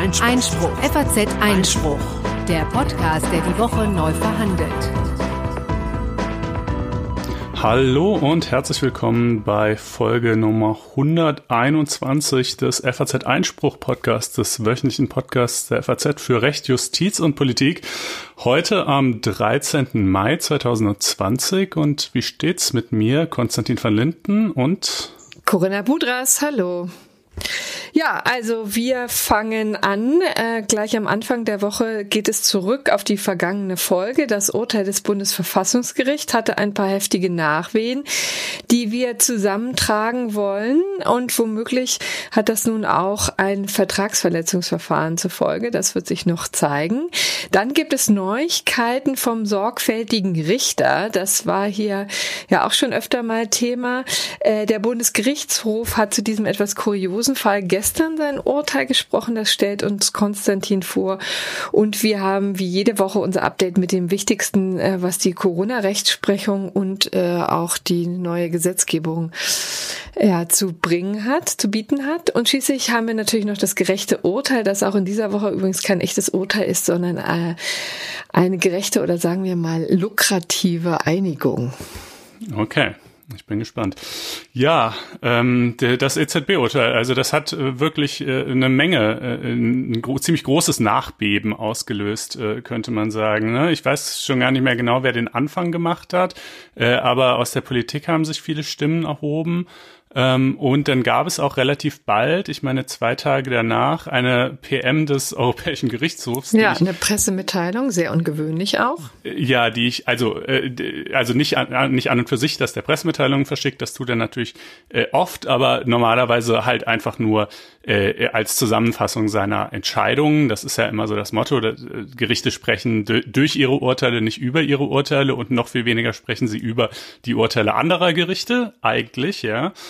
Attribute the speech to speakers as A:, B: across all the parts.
A: Einspruch. Einspruch. FAZ Einspruch. Der Podcast, der die Woche neu verhandelt.
B: Hallo und herzlich willkommen bei Folge Nummer 121 des FAZ Einspruch Podcasts, des wöchentlichen Podcasts der FAZ für Recht, Justiz und Politik. Heute am 13. Mai 2020 und wie steht's mit mir, Konstantin van Linden und
C: Corinna Budras, hallo. Ja, also wir fangen an. Äh, gleich am Anfang der Woche geht es zurück auf die vergangene Folge. Das Urteil des Bundesverfassungsgerichts hatte ein paar heftige Nachwehen, die wir zusammentragen wollen. Und womöglich hat das nun auch ein Vertragsverletzungsverfahren zur Folge. Das wird sich noch zeigen. Dann gibt es Neuigkeiten vom sorgfältigen Richter. Das war hier ja auch schon öfter mal Thema. Äh, der Bundesgerichtshof hat zu diesem etwas kuriosen Fall gestern sein Urteil gesprochen. Das stellt uns Konstantin vor. Und wir haben wie jede Woche unser Update mit dem Wichtigsten, äh, was die Corona-Rechtsprechung und äh, auch die neue Gesetzgebung ja, zu bringen hat, zu bieten hat. Und schließlich haben wir natürlich noch das gerechte Urteil, das auch in dieser Woche übrigens kein echtes Urteil ist, sondern äh, eine gerechte oder sagen wir mal lukrative Einigung.
B: Okay. Ich bin gespannt. Ja, ähm, das EZB-Urteil, also das hat äh, wirklich äh, eine Menge, äh, ein gro ziemlich großes Nachbeben ausgelöst, äh, könnte man sagen. Ne? Ich weiß schon gar nicht mehr genau, wer den Anfang gemacht hat, äh, aber aus der Politik haben sich viele Stimmen erhoben. Ähm, und dann gab es auch relativ bald, ich meine zwei Tage danach, eine PM des Europäischen Gerichtshofs.
C: Ja, ich, eine Pressemitteilung, sehr ungewöhnlich auch.
B: Ja, die ich, also, äh, also nicht an, nicht an und für sich, dass der Pressemitteilungen verschickt, das tut er natürlich äh, oft, aber normalerweise halt einfach nur äh, als Zusammenfassung seiner Entscheidungen. Das ist ja immer so das Motto, dass, äh, Gerichte sprechen durch ihre Urteile, nicht über ihre Urteile und noch viel weniger sprechen sie über die Urteile anderer Gerichte, eigentlich, ja.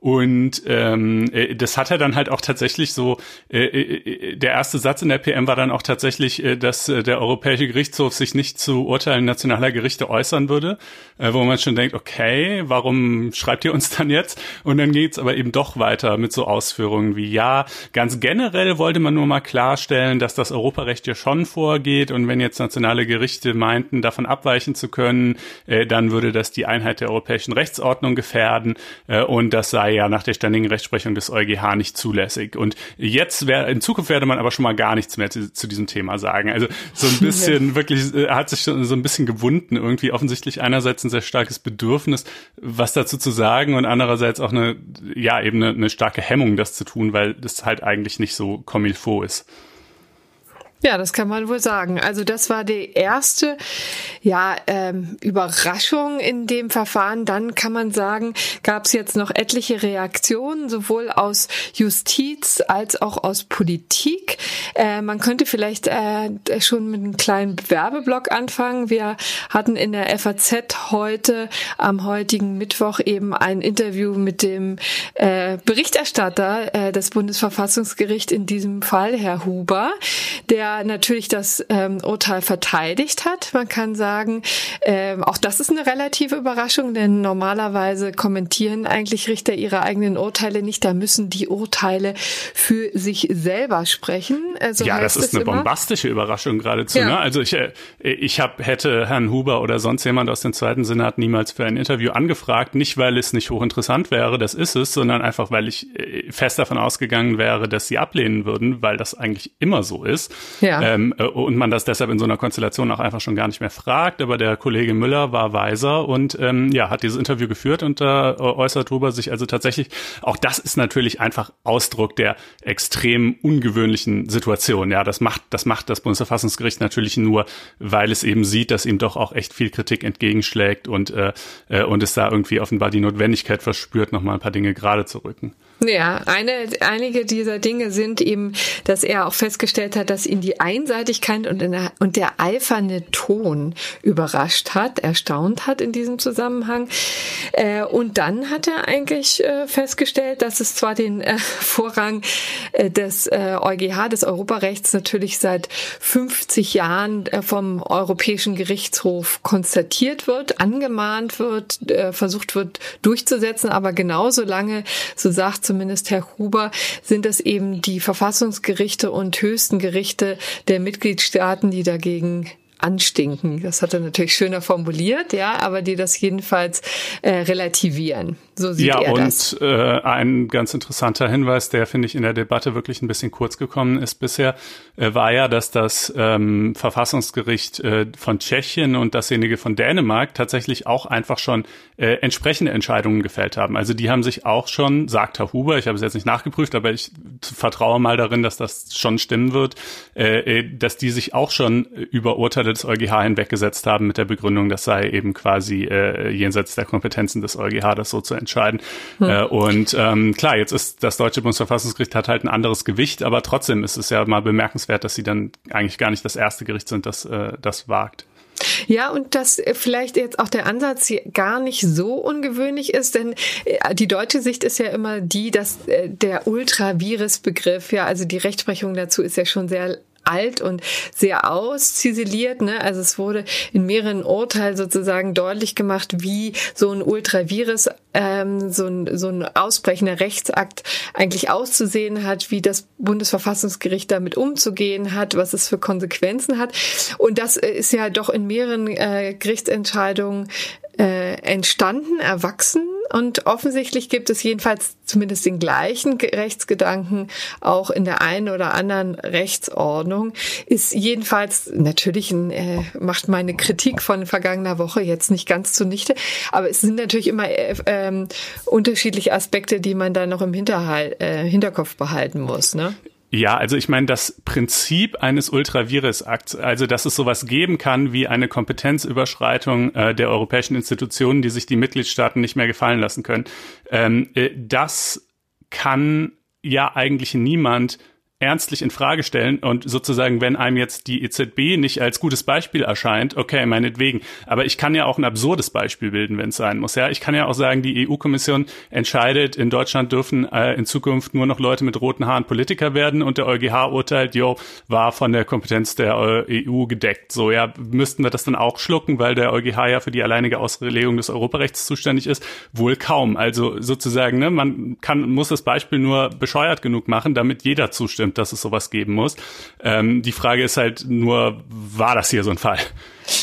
B: Und ähm, äh, das hat er dann halt auch tatsächlich so, äh, äh, der erste Satz in der PM war dann auch tatsächlich, äh, dass äh, der Europäische Gerichtshof sich nicht zu Urteilen nationaler Gerichte äußern würde, äh, wo man schon denkt, okay, warum schreibt ihr uns dann jetzt? Und dann geht's aber eben doch weiter mit so Ausführungen wie, ja, ganz generell wollte man nur mal klarstellen, dass das Europarecht ja schon vorgeht und wenn jetzt nationale Gerichte meinten, davon abweichen zu können, äh, dann würde das die Einheit der europäischen Rechtsordnung gefährden äh, und das sei ja nach der ständigen Rechtsprechung des EuGH nicht zulässig. Und jetzt wäre, in Zukunft werde man aber schon mal gar nichts mehr zu, zu diesem Thema sagen. Also so ein bisschen wirklich, äh, hat sich so ein bisschen gewunden, irgendwie offensichtlich einerseits ein sehr starkes Bedürfnis, was dazu zu sagen und andererseits auch eine, ja, eben eine, eine starke Hemmung, das zu tun, weil das halt eigentlich nicht so comme il faut ist.
C: Ja, das kann man wohl sagen. Also das war die erste ja, ähm, Überraschung in dem Verfahren. Dann kann man sagen, gab es jetzt noch etliche Reaktionen, sowohl aus Justiz als auch aus Politik. Äh, man könnte vielleicht äh, schon mit einem kleinen Werbeblock anfangen. Wir hatten in der FAZ heute, am heutigen Mittwoch, eben ein Interview mit dem äh, Berichterstatter äh, des Bundesverfassungsgerichts in diesem Fall, Herr Huber, der natürlich das ähm, Urteil verteidigt hat. Man kann sagen, ähm, auch das ist eine relative Überraschung, denn normalerweise kommentieren eigentlich Richter ihre eigenen Urteile nicht. Da müssen die Urteile für sich selber sprechen.
B: Also ja, das ist eine immer. bombastische Überraschung geradezu. Ja. Ne? Also ich, äh, ich hab, hätte Herrn Huber oder sonst jemand aus dem zweiten Senat niemals für ein Interview angefragt, nicht weil es nicht hochinteressant wäre, das ist es, sondern einfach weil ich äh, fest davon ausgegangen wäre, dass sie ablehnen würden, weil das eigentlich immer so ist. Ja. Ähm, äh, und man das deshalb in so einer Konstellation auch einfach schon gar nicht mehr fragt. Aber der Kollege Müller war weiser und ähm, ja, hat dieses Interview geführt und da äh, äußert Huber sich also tatsächlich, auch das ist natürlich einfach Ausdruck der extrem ungewöhnlichen Situation. Ja, das macht, das macht das Bundesverfassungsgericht natürlich nur, weil es eben sieht, dass ihm doch auch echt viel Kritik entgegenschlägt und, äh, äh und es da irgendwie offenbar die Notwendigkeit verspürt, nochmal ein paar Dinge gerade zu rücken.
C: Ja, eine, einige dieser Dinge sind eben, dass er auch festgestellt hat, dass ihn die Einseitigkeit und, der, und der eiferne Ton überrascht hat, erstaunt hat in diesem Zusammenhang. Äh, und dann hat er eigentlich äh, festgestellt, dass es zwar den äh, Vorrang äh, des äh, EuGH, des Europarechts natürlich seit 50 Jahren äh, vom Europäischen Gerichtshof konstatiert wird, angemahnt wird, versucht wird durchzusetzen, aber genauso lange, so sagt zumindest Herr Huber, sind es eben die Verfassungsgerichte und höchsten Gerichte der Mitgliedstaaten, die dagegen anstinken. Das hat er natürlich schöner formuliert, ja, aber die das jedenfalls äh, relativieren. So sieht
B: ja,
C: er
B: und,
C: das.
B: Äh, ein ganz interessanter Hinweis, der finde ich in der Debatte wirklich ein bisschen kurz gekommen ist bisher, äh, war ja, dass das ähm, Verfassungsgericht äh, von Tschechien und dasjenige von Dänemark tatsächlich auch einfach schon äh, entsprechende Entscheidungen gefällt haben. Also die haben sich auch schon, sagt Herr Huber, ich habe es jetzt nicht nachgeprüft, aber ich vertraue mal darin, dass das schon stimmen wird, äh, äh dass die sich auch schon über Urteile des EuGH hinweggesetzt haben mit der Begründung, das sei eben quasi äh, jenseits der Kompetenzen des EuGH, das so zu entscheiden. Hm. Äh, und ähm, klar, jetzt ist das deutsche Bundesverfassungsgericht hat halt ein anderes Gewicht, aber trotzdem ist es ja mal bemerkenswert, dass sie dann eigentlich gar nicht das erste Gericht sind, das äh, das wagt.
C: Ja, und dass äh, vielleicht jetzt auch der Ansatz hier gar nicht so ungewöhnlich ist, denn äh, die deutsche Sicht ist ja immer die, dass äh, der Ultravirus-Begriff, ja, also die Rechtsprechung dazu ist ja schon sehr alt und sehr ausziseliert. Ne? Also es wurde in mehreren Urteilen sozusagen deutlich gemacht, wie so ein Ultravirus, ähm, so, ein, so ein ausbrechender Rechtsakt eigentlich auszusehen hat, wie das Bundesverfassungsgericht damit umzugehen hat, was es für Konsequenzen hat. Und das äh, ist ja doch in mehreren äh, Gerichtsentscheidungen äh, entstanden, erwachsen und offensichtlich gibt es jedenfalls zumindest den gleichen Rechtsgedanken auch in der einen oder anderen Rechtsordnung. Ist jedenfalls natürlich ein, äh, macht meine Kritik von vergangener Woche jetzt nicht ganz zunichte, aber es sind natürlich immer äh, äh, unterschiedliche Aspekte, die man da noch im Hinterhalt, äh, Hinterkopf behalten muss. Ne?
B: Ja, also ich meine, das Prinzip eines Ultravirus-Akts, also dass es sowas geben kann wie eine Kompetenzüberschreitung äh, der europäischen Institutionen, die sich die Mitgliedstaaten nicht mehr gefallen lassen können, ähm, äh, das kann ja eigentlich niemand ernstlich in Frage stellen und sozusagen, wenn einem jetzt die EZB nicht als gutes Beispiel erscheint, okay, meinetwegen. Aber ich kann ja auch ein absurdes Beispiel bilden, wenn es sein muss. Ja, ich kann ja auch sagen, die EU-Kommission entscheidet, in Deutschland dürfen äh, in Zukunft nur noch Leute mit roten Haaren Politiker werden und der EuGH urteilt, jo, war von der Kompetenz der äh, EU gedeckt. So, ja, müssten wir das dann auch schlucken, weil der EuGH ja für die alleinige Auslegung des Europarechts zuständig ist? Wohl kaum. Also sozusagen, ne, man kann, muss das Beispiel nur bescheuert genug machen, damit jeder zustimmt stimmt, dass es sowas geben muss. Ähm, die Frage ist halt nur, war das hier so ein Fall?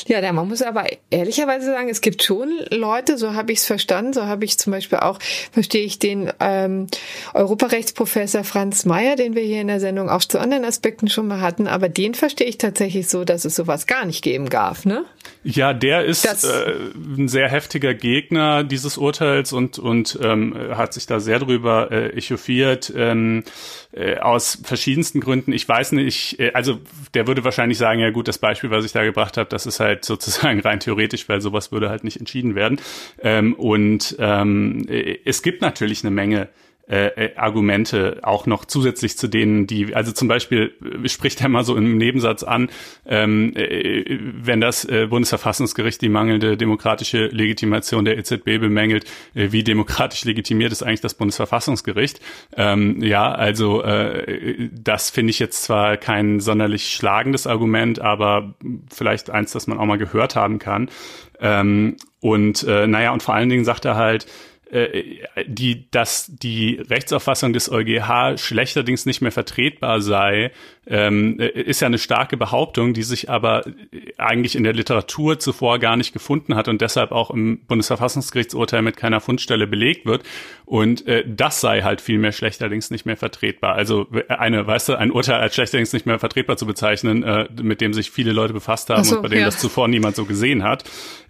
C: Ja, man muss aber ehrlicherweise sagen, es gibt schon Leute, so habe ich es verstanden, so habe ich zum Beispiel auch, verstehe ich den ähm, Europarechtsprofessor Franz Mayer, den wir hier in der Sendung auch zu anderen Aspekten schon mal hatten, aber den verstehe ich tatsächlich so, dass es sowas gar nicht geben darf, ne?
B: Ja, der ist äh, ein sehr heftiger Gegner dieses Urteils und und ähm, hat sich da sehr drüber äh, echauffiert ähm, äh, aus verschiedensten Gründen. Ich weiß nicht, äh, also der würde wahrscheinlich sagen, ja gut, das Beispiel, was ich da gebracht habe, das ist halt sozusagen rein theoretisch, weil sowas würde halt nicht entschieden werden. Ähm, und ähm, äh, es gibt natürlich eine Menge äh, äh, Argumente auch noch zusätzlich zu denen, die, also zum Beispiel äh, spricht er mal so im Nebensatz an, ähm, äh, wenn das äh, Bundesverfassungsgericht die mangelnde demokratische Legitimation der EZB bemängelt, äh, wie demokratisch legitimiert ist eigentlich das Bundesverfassungsgericht? Ähm, ja, also äh, das finde ich jetzt zwar kein sonderlich schlagendes Argument, aber vielleicht eins, das man auch mal gehört haben kann. Ähm, und äh, naja, und vor allen Dingen sagt er halt, die, dass die Rechtsauffassung des EuGH schlechterdings nicht mehr vertretbar sei, ähm, äh, ist ja eine starke Behauptung, die sich aber eigentlich in der Literatur zuvor gar nicht gefunden hat und deshalb auch im Bundesverfassungsgerichtsurteil mit keiner Fundstelle belegt wird. Und äh, das sei halt vielmehr schlechterdings nicht mehr vertretbar. Also eine, weißt du, ein Urteil als schlechterdings nicht mehr vertretbar zu bezeichnen, äh, mit dem sich viele Leute befasst haben so, und bei dem ja. das zuvor niemand so gesehen hat,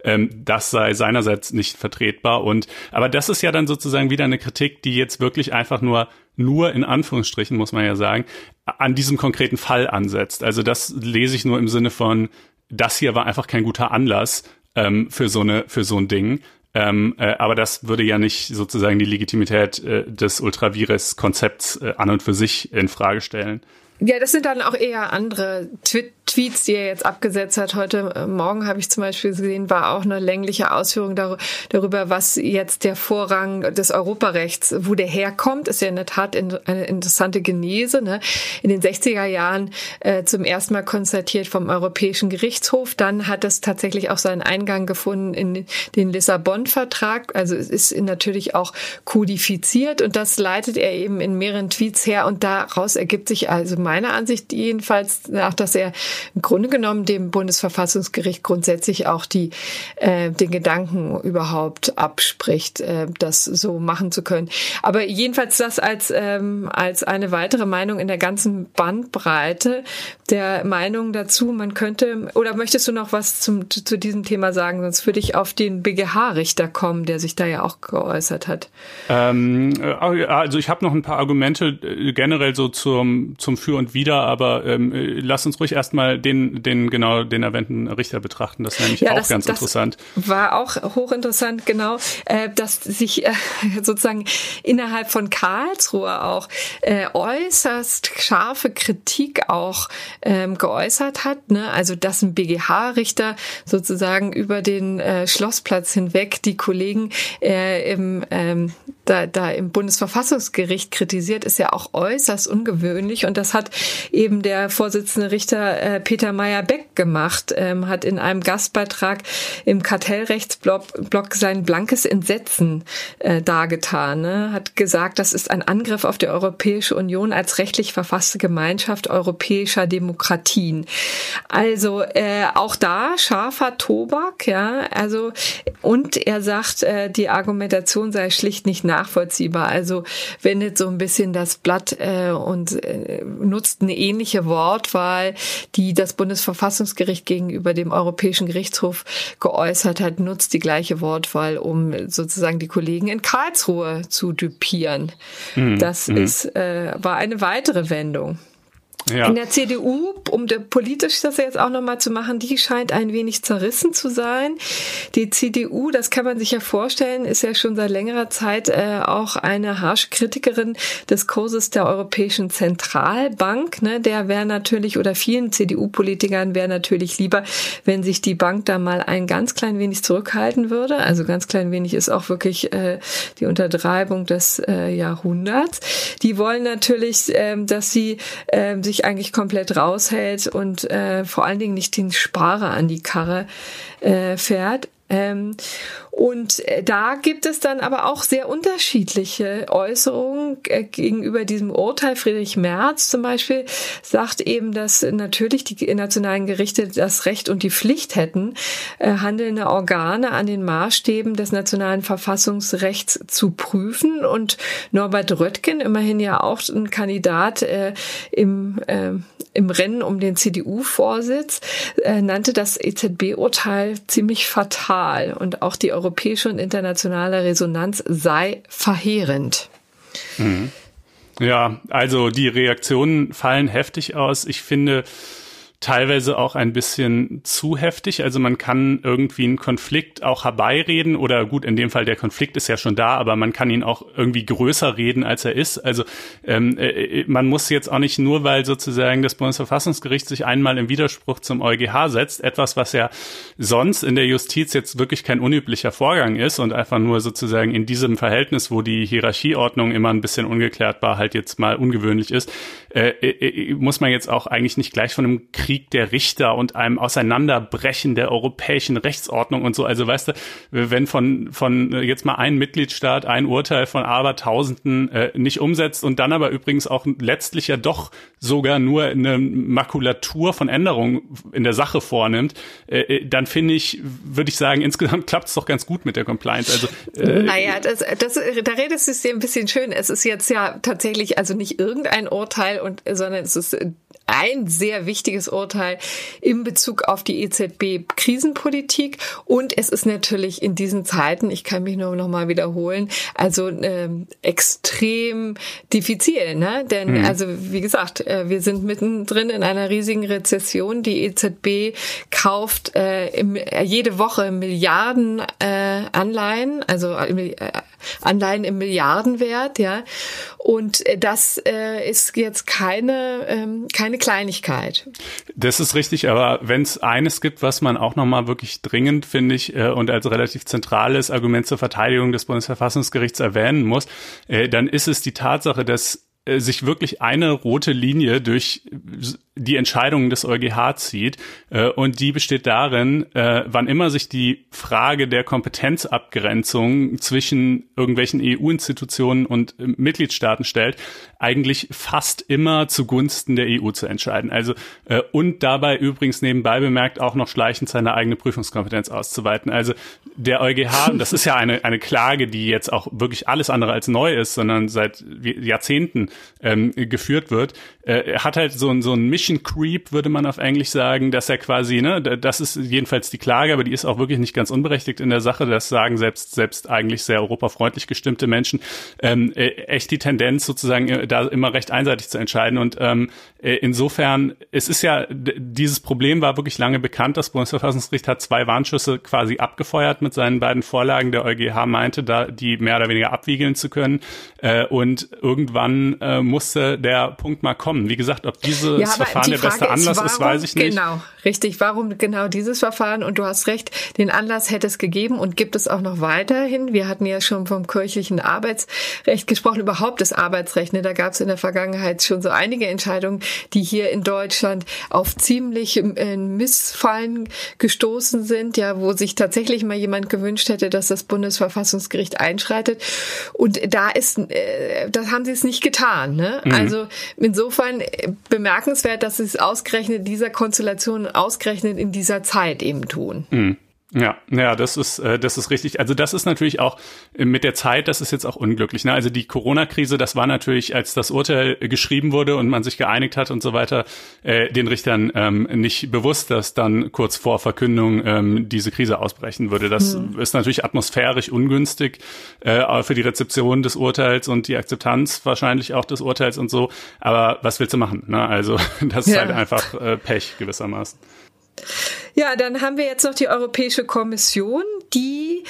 B: ähm, das sei seinerseits nicht vertretbar. Und aber das ist ja dann sozusagen wieder eine Kritik, die jetzt wirklich einfach nur nur in Anführungsstrichen, muss man ja sagen, an diesem konkreten Fall ansetzt. Also das lese ich nur im Sinne von, das hier war einfach kein guter Anlass ähm, für so eine, für so ein Ding. Ähm, äh, aber das würde ja nicht sozusagen die Legitimität äh, des Ultravirus-Konzepts äh, an und für sich in Frage stellen.
C: Ja, das sind dann auch eher andere Tweet Tweets, die er jetzt abgesetzt hat, heute äh, Morgen habe ich zum Beispiel gesehen, war auch eine längliche Ausführung darüber, was jetzt der Vorrang des Europarechts, wo der herkommt, ist ja in der Tat eine interessante Genese. Ne? In den 60er Jahren äh, zum ersten Mal konstatiert vom Europäischen Gerichtshof, dann hat es tatsächlich auch seinen Eingang gefunden in den Lissabon-Vertrag. Also es ist natürlich auch kodifiziert und das leitet er eben in mehreren Tweets her und daraus ergibt sich also meiner Ansicht jedenfalls nach, dass er im Grunde genommen dem Bundesverfassungsgericht grundsätzlich auch die äh, den Gedanken überhaupt abspricht, äh, das so machen zu können. Aber jedenfalls das als ähm, als eine weitere Meinung in der ganzen Bandbreite der Meinung dazu. Man könnte oder möchtest du noch was zum zu diesem Thema sagen? Sonst würde ich auf den BGH-Richter kommen, der sich da ja auch geäußert hat.
B: Ähm, äh, also ich habe noch ein paar Argumente äh, generell so zum zum Für und Wider, aber ähm, äh, lass uns ruhig erstmal den den genau den erwähnten Richter betrachten. Das ist nämlich ja, auch das, ganz das interessant.
C: War auch hochinteressant, genau, äh, dass sich äh, sozusagen innerhalb von Karlsruhe auch äh, äußerst scharfe Kritik auch ähm, geäußert hat. Ne? Also dass ein BGH-Richter sozusagen über den äh, Schlossplatz hinweg die Kollegen äh, im ähm, da, da im Bundesverfassungsgericht kritisiert, ist ja auch äußerst ungewöhnlich. Und das hat eben der Vorsitzende Richter äh, Peter Meyer-Beck gemacht, ähm, hat in einem Gastbeitrag im Kartellrechtsblog sein blankes Entsetzen äh, dargetan. Ne? Hat gesagt, das ist ein Angriff auf die Europäische Union als rechtlich verfasste Gemeinschaft europäischer Demokratien. Also äh, auch da scharfer Tobak, ja. Also und er sagt, äh, die Argumentation sei schlicht nicht nachvollziehbar. Also wendet so ein bisschen das Blatt äh, und äh, nutzt eine ähnliche Wortwahl, die das Bundesverfassungsgericht gegenüber dem Europäischen Gerichtshof geäußert hat, nutzt die gleiche Wortwahl, um sozusagen die Kollegen in Karlsruhe zu düpieren. Mhm. Das mhm. ist äh, war eine weitere Wendung. Ja. In der CDU, um politisch das jetzt auch nochmal zu machen, die scheint ein wenig zerrissen zu sein. Die CDU, das kann man sich ja vorstellen, ist ja schon seit längerer Zeit äh, auch eine harsche Kritikerin des Kurses der Europäischen Zentralbank. Ne? Der wäre natürlich, oder vielen CDU-Politikern wäre natürlich lieber, wenn sich die Bank da mal ein ganz klein wenig zurückhalten würde. Also ganz klein wenig ist auch wirklich äh, die Untertreibung des äh, Jahrhunderts. Die wollen natürlich, äh, dass sie äh, sich sich eigentlich komplett raushält und äh, vor allen Dingen nicht den Sparer an die Karre äh, fährt. Ähm, und äh, da gibt es dann aber auch sehr unterschiedliche Äußerungen äh, gegenüber diesem Urteil. Friedrich Merz zum Beispiel sagt eben, dass natürlich die nationalen Gerichte das Recht und die Pflicht hätten, äh, handelnde Organe an den Maßstäben des nationalen Verfassungsrechts zu prüfen. Und Norbert Röttgen, immerhin ja auch ein Kandidat im, im Rennen um den CDU-Vorsitz, nannte das EZB-Urteil ziemlich fatal und auch die europäische und internationale Resonanz sei verheerend.
B: Mhm. Ja, also die Reaktionen fallen heftig aus. Ich finde, teilweise auch ein bisschen zu heftig. Also man kann irgendwie einen Konflikt auch herbeireden oder gut, in dem Fall der Konflikt ist ja schon da, aber man kann ihn auch irgendwie größer reden, als er ist. Also ähm, äh, äh man muss jetzt auch nicht nur, weil sozusagen das Bundesverfassungsgericht sich einmal im Widerspruch zum EuGH setzt, etwas, was ja sonst in der Justiz jetzt wirklich kein unüblicher Vorgang ist und einfach nur sozusagen in diesem Verhältnis, wo die Hierarchieordnung immer ein bisschen ungeklärt war, halt jetzt mal ungewöhnlich ist, äh, äh, äh muss man jetzt auch eigentlich nicht gleich von einem Krieg Krieg der Richter und einem Auseinanderbrechen der europäischen Rechtsordnung und so. Also weißt du, wenn von, von jetzt mal ein Mitgliedstaat ein Urteil von Abertausenden äh, nicht umsetzt und dann aber übrigens auch letztlich ja doch sogar nur eine Makulatur von Änderungen in der Sache vornimmt, äh, äh dann finde ich, würde ich sagen, insgesamt klappt es doch ganz gut mit der Compliance. Also,
C: äh, naja, das, das, da redest du es dir ein bisschen schön. Es ist jetzt ja tatsächlich also nicht irgendein Urteil und, sondern es ist ein sehr wichtiges Urteil in Bezug auf die EZB-Krisenpolitik. Und es ist natürlich in diesen Zeiten, ich kann mich nur noch mal wiederholen, also ähm, extrem diffizil. Ne? Denn, mhm. also wie gesagt, äh, wir sind mittendrin in einer riesigen Rezession. Die EZB kauft äh, im, äh, jede Woche Milliarden äh, Anleihen, also äh, Anleihen im Milliardenwert, ja. Und äh, das äh, ist jetzt keine, ähm, keine keine Kleinigkeit.
B: Das ist richtig, aber wenn es eines gibt, was man auch nochmal wirklich dringend, finde ich, äh, und als relativ zentrales Argument zur Verteidigung des Bundesverfassungsgerichts erwähnen muss, äh, dann ist es die Tatsache, dass äh, sich wirklich eine rote Linie durch die Entscheidungen des EuGH zieht. Äh, und die besteht darin, äh, wann immer sich die Frage der Kompetenzabgrenzung zwischen irgendwelchen EU-Institutionen und äh, Mitgliedstaaten stellt, eigentlich fast immer zugunsten der EU zu entscheiden. Also äh, und dabei übrigens nebenbei bemerkt auch noch schleichend seine eigene Prüfungskompetenz auszuweiten. Also der EuGH, und das ist ja eine, eine Klage, die jetzt auch wirklich alles andere als neu ist, sondern seit Jahrzehnten ähm, geführt wird, äh, hat halt so, so ein Mission Creep, würde man auf Englisch sagen, dass er quasi, ne, das ist jedenfalls die Klage, aber die ist auch wirklich nicht ganz unberechtigt in der Sache. Das sagen selbst, selbst eigentlich sehr europafreundlich gestimmte Menschen. Ähm, äh, echt die Tendenz sozusagen äh, da immer recht einseitig zu entscheiden. Und ähm, äh, insofern, es ist ja, dieses Problem war wirklich lange bekannt. Das Bundesverfassungsgericht hat zwei Warnschüsse quasi abgefeuert mit seinen beiden Vorlagen. Der EuGH meinte, da die mehr oder weniger abwiegeln zu können. Äh, und irgendwann äh, musste der Punkt mal kommen. Wie gesagt, ob dieses ja, Verfahren der beste Anlass ist, warum, ist, weiß ich nicht.
C: Genau, richtig. Warum genau dieses Verfahren? Und du hast recht, den Anlass hätte es gegeben und gibt es auch noch weiterhin. Wir hatten ja schon vom kirchlichen Arbeitsrecht gesprochen, überhaupt das Arbeitsrecht. Ne? Da gab es in der Vergangenheit schon so einige Entscheidungen, die hier in Deutschland auf ziemlich äh, Missfallen gestoßen sind, ja, wo sich tatsächlich mal jemand gewünscht hätte, dass das Bundesverfassungsgericht einschreitet. Und da ist, äh, das haben sie es nicht getan. Ne? Mhm. Also insofern äh, bemerkenswert, dass sie es ausgerechnet dieser Konstellation ausgerechnet in dieser Zeit eben tun.
B: Mhm. Ja, ja, das ist äh, das ist richtig. Also das ist natürlich auch äh, mit der Zeit, das ist jetzt auch unglücklich. Ne? Also die Corona-Krise, das war natürlich, als das Urteil geschrieben wurde und man sich geeinigt hat und so weiter, äh, den Richtern ähm, nicht bewusst, dass dann kurz vor Verkündung ähm, diese Krise ausbrechen würde. Das mhm. ist natürlich atmosphärisch ungünstig äh, für die Rezeption des Urteils und die Akzeptanz wahrscheinlich auch des Urteils und so. Aber was willst du machen? Ne? Also das ist ja. halt einfach äh, Pech gewissermaßen.
C: Ja, dann haben wir jetzt noch die Europäische Kommission, die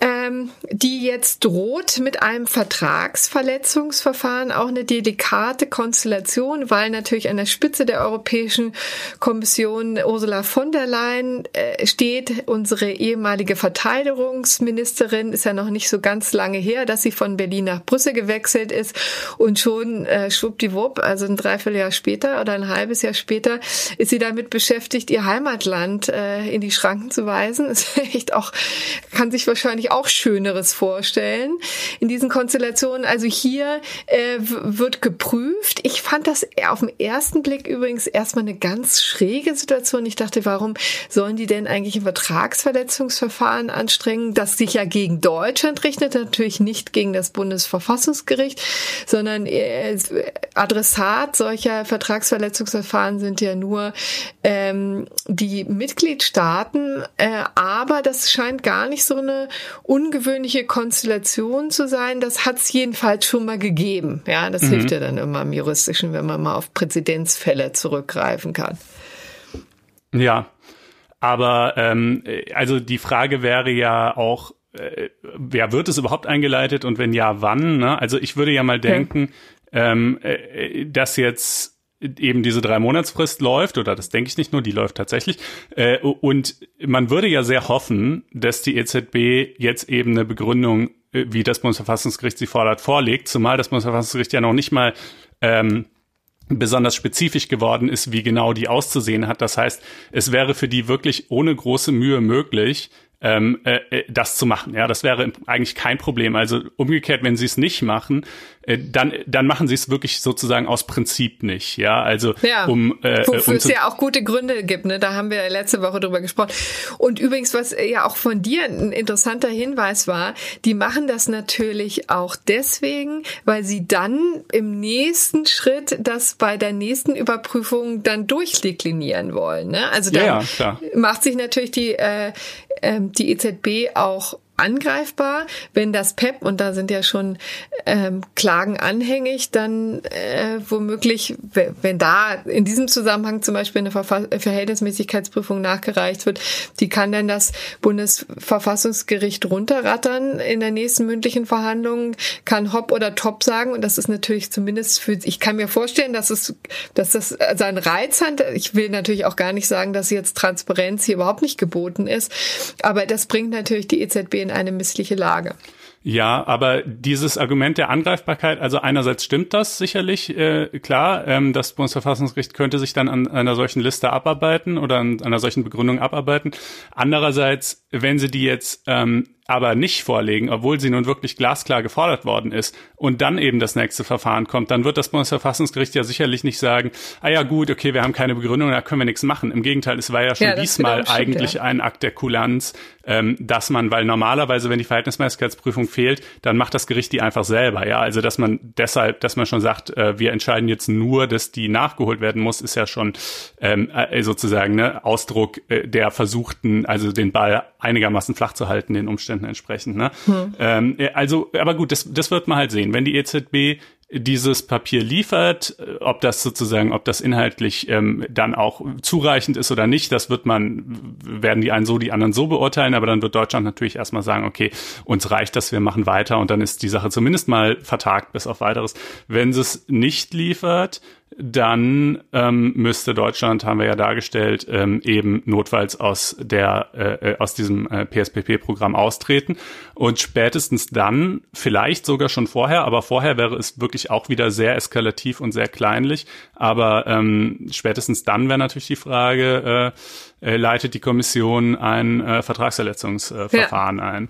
C: ähm, die jetzt droht mit einem Vertragsverletzungsverfahren, auch eine delikate Konstellation, weil natürlich an der Spitze der Europäischen Kommission Ursula von der Leyen äh, steht. Unsere ehemalige Verteidigungsministerin ist ja noch nicht so ganz lange her, dass sie von Berlin nach Brüssel gewechselt ist und schon äh, schwuppdiwupp, also ein Dreivierteljahr später oder ein halbes Jahr später, ist sie damit beschäftigt, ihr Heimatland äh, in die Schranken zu weisen. Ist echt auch, kann sich wahrscheinlich sich auch Schöneres vorstellen in diesen Konstellationen. Also hier äh, wird geprüft. Ich fand das auf den ersten Blick übrigens erstmal eine ganz schräge Situation. Ich dachte, warum sollen die denn eigentlich ein Vertragsverletzungsverfahren anstrengen, das sich ja gegen Deutschland richtet, natürlich nicht gegen das Bundesverfassungsgericht, sondern äh, Adressat solcher Vertragsverletzungsverfahren sind ja nur ähm, die Mitgliedstaaten, äh, aber das scheint gar nicht so eine ungewöhnliche Konstellation zu sein. Das hat es jedenfalls schon mal gegeben. Ja, das mhm. hilft ja dann immer im Juristischen, wenn man mal auf Präzedenzfälle zurückgreifen kann.
B: Ja, aber ähm, also die Frage wäre ja auch, äh, wer wird es überhaupt eingeleitet und wenn ja, wann? Ne? Also ich würde ja mal denken, ja. Ähm, äh, dass jetzt eben diese drei Monatsfrist läuft oder das denke ich nicht nur, die läuft tatsächlich äh, und man würde ja sehr hoffen, dass die EZB jetzt eben eine Begründung, äh, wie das Bundesverfassungsgericht sie fordert, vorlegt, zumal das Bundesverfassungsgericht ja noch nicht mal ähm, besonders spezifisch geworden ist, wie genau die auszusehen hat. Das heißt, es wäre für die wirklich ohne große Mühe möglich, ähm, äh, äh das zu machen. Ja, das wäre eigentlich kein Problem. Also umgekehrt, wenn sie es nicht machen, äh, dann, dann machen sie es wirklich sozusagen aus Prinzip nicht. Ja, also
C: ja, um, äh, wofür um es ja auch gute Gründe gibt. Ne? Da haben wir letzte Woche drüber gesprochen. Und übrigens, was ja auch von dir ein interessanter Hinweis war, die machen das natürlich auch deswegen, weil sie dann im nächsten Schritt das bei der nächsten Überprüfung dann durchdeklinieren wollen. Ne? Also da ja, ja, macht sich natürlich die äh, ähm, die EZB auch angreifbar. Wenn das PEP, und da sind ja schon ähm, Klagen anhängig, dann äh, womöglich, wenn da in diesem Zusammenhang zum Beispiel eine Verfa Verhältnismäßigkeitsprüfung nachgereicht wird, die kann dann das Bundesverfassungsgericht runterrattern in der nächsten mündlichen Verhandlung, kann Hopp oder Top sagen. Und das ist natürlich zumindest für, ich kann mir vorstellen, dass es, dass das seinen Reiz hat. Ich will natürlich auch gar nicht sagen, dass jetzt Transparenz hier überhaupt nicht geboten ist. Aber das bringt natürlich die EZB in eine missliche Lage.
B: Ja, aber dieses Argument der Angreifbarkeit, also einerseits stimmt das sicherlich, äh, klar, ähm, das Bundesverfassungsgericht könnte sich dann an einer solchen Liste abarbeiten oder an einer solchen Begründung abarbeiten. Andererseits, wenn sie die jetzt ähm, aber nicht vorlegen, obwohl sie nun wirklich glasklar gefordert worden ist und dann eben das nächste Verfahren kommt, dann wird das Bundesverfassungsgericht ja sicherlich nicht sagen, ah ja gut, okay, wir haben keine Begründung, da können wir nichts machen. Im Gegenteil, es war ja schon ja, diesmal stimmt, eigentlich ja. ein Akt der Kulanz, ähm, dass man, weil normalerweise, wenn die Verhältnismäßigkeitsprüfung fehlt, dann macht das Gericht die einfach selber, ja. Also dass man deshalb, dass man schon sagt, äh, wir entscheiden jetzt nur, dass die nachgeholt werden muss, ist ja schon ähm, äh, sozusagen ne, Ausdruck äh, der versuchten, also den Ball einigermaßen flach zu halten, den Umständen entsprechend. Ne? Hm. Ähm, also, aber gut, das, das wird man halt sehen. Wenn die EZB dieses Papier liefert, äh, ob das sozusagen, ob das inhaltlich ähm, dann auch zureichend ist oder nicht, das wird man, werden die einen so, die anderen so beurteilen, aber dann wird Deutschland natürlich erstmal sagen, okay, uns reicht das, wir machen weiter und dann ist die Sache zumindest mal vertagt bis auf weiteres. Wenn sie es nicht liefert, dann ähm, müsste Deutschland, haben wir ja dargestellt, ähm, eben notfalls aus der äh, äh aus diesem äh, PSPP-Programm austreten und spätestens dann, vielleicht sogar schon vorher, aber vorher wäre es wirklich auch wieder sehr eskalativ und sehr kleinlich. Aber ähm, spätestens dann wäre natürlich die Frage, äh, äh, leitet die Kommission ein äh, Vertragserletzungsverfahren äh, ja. ein?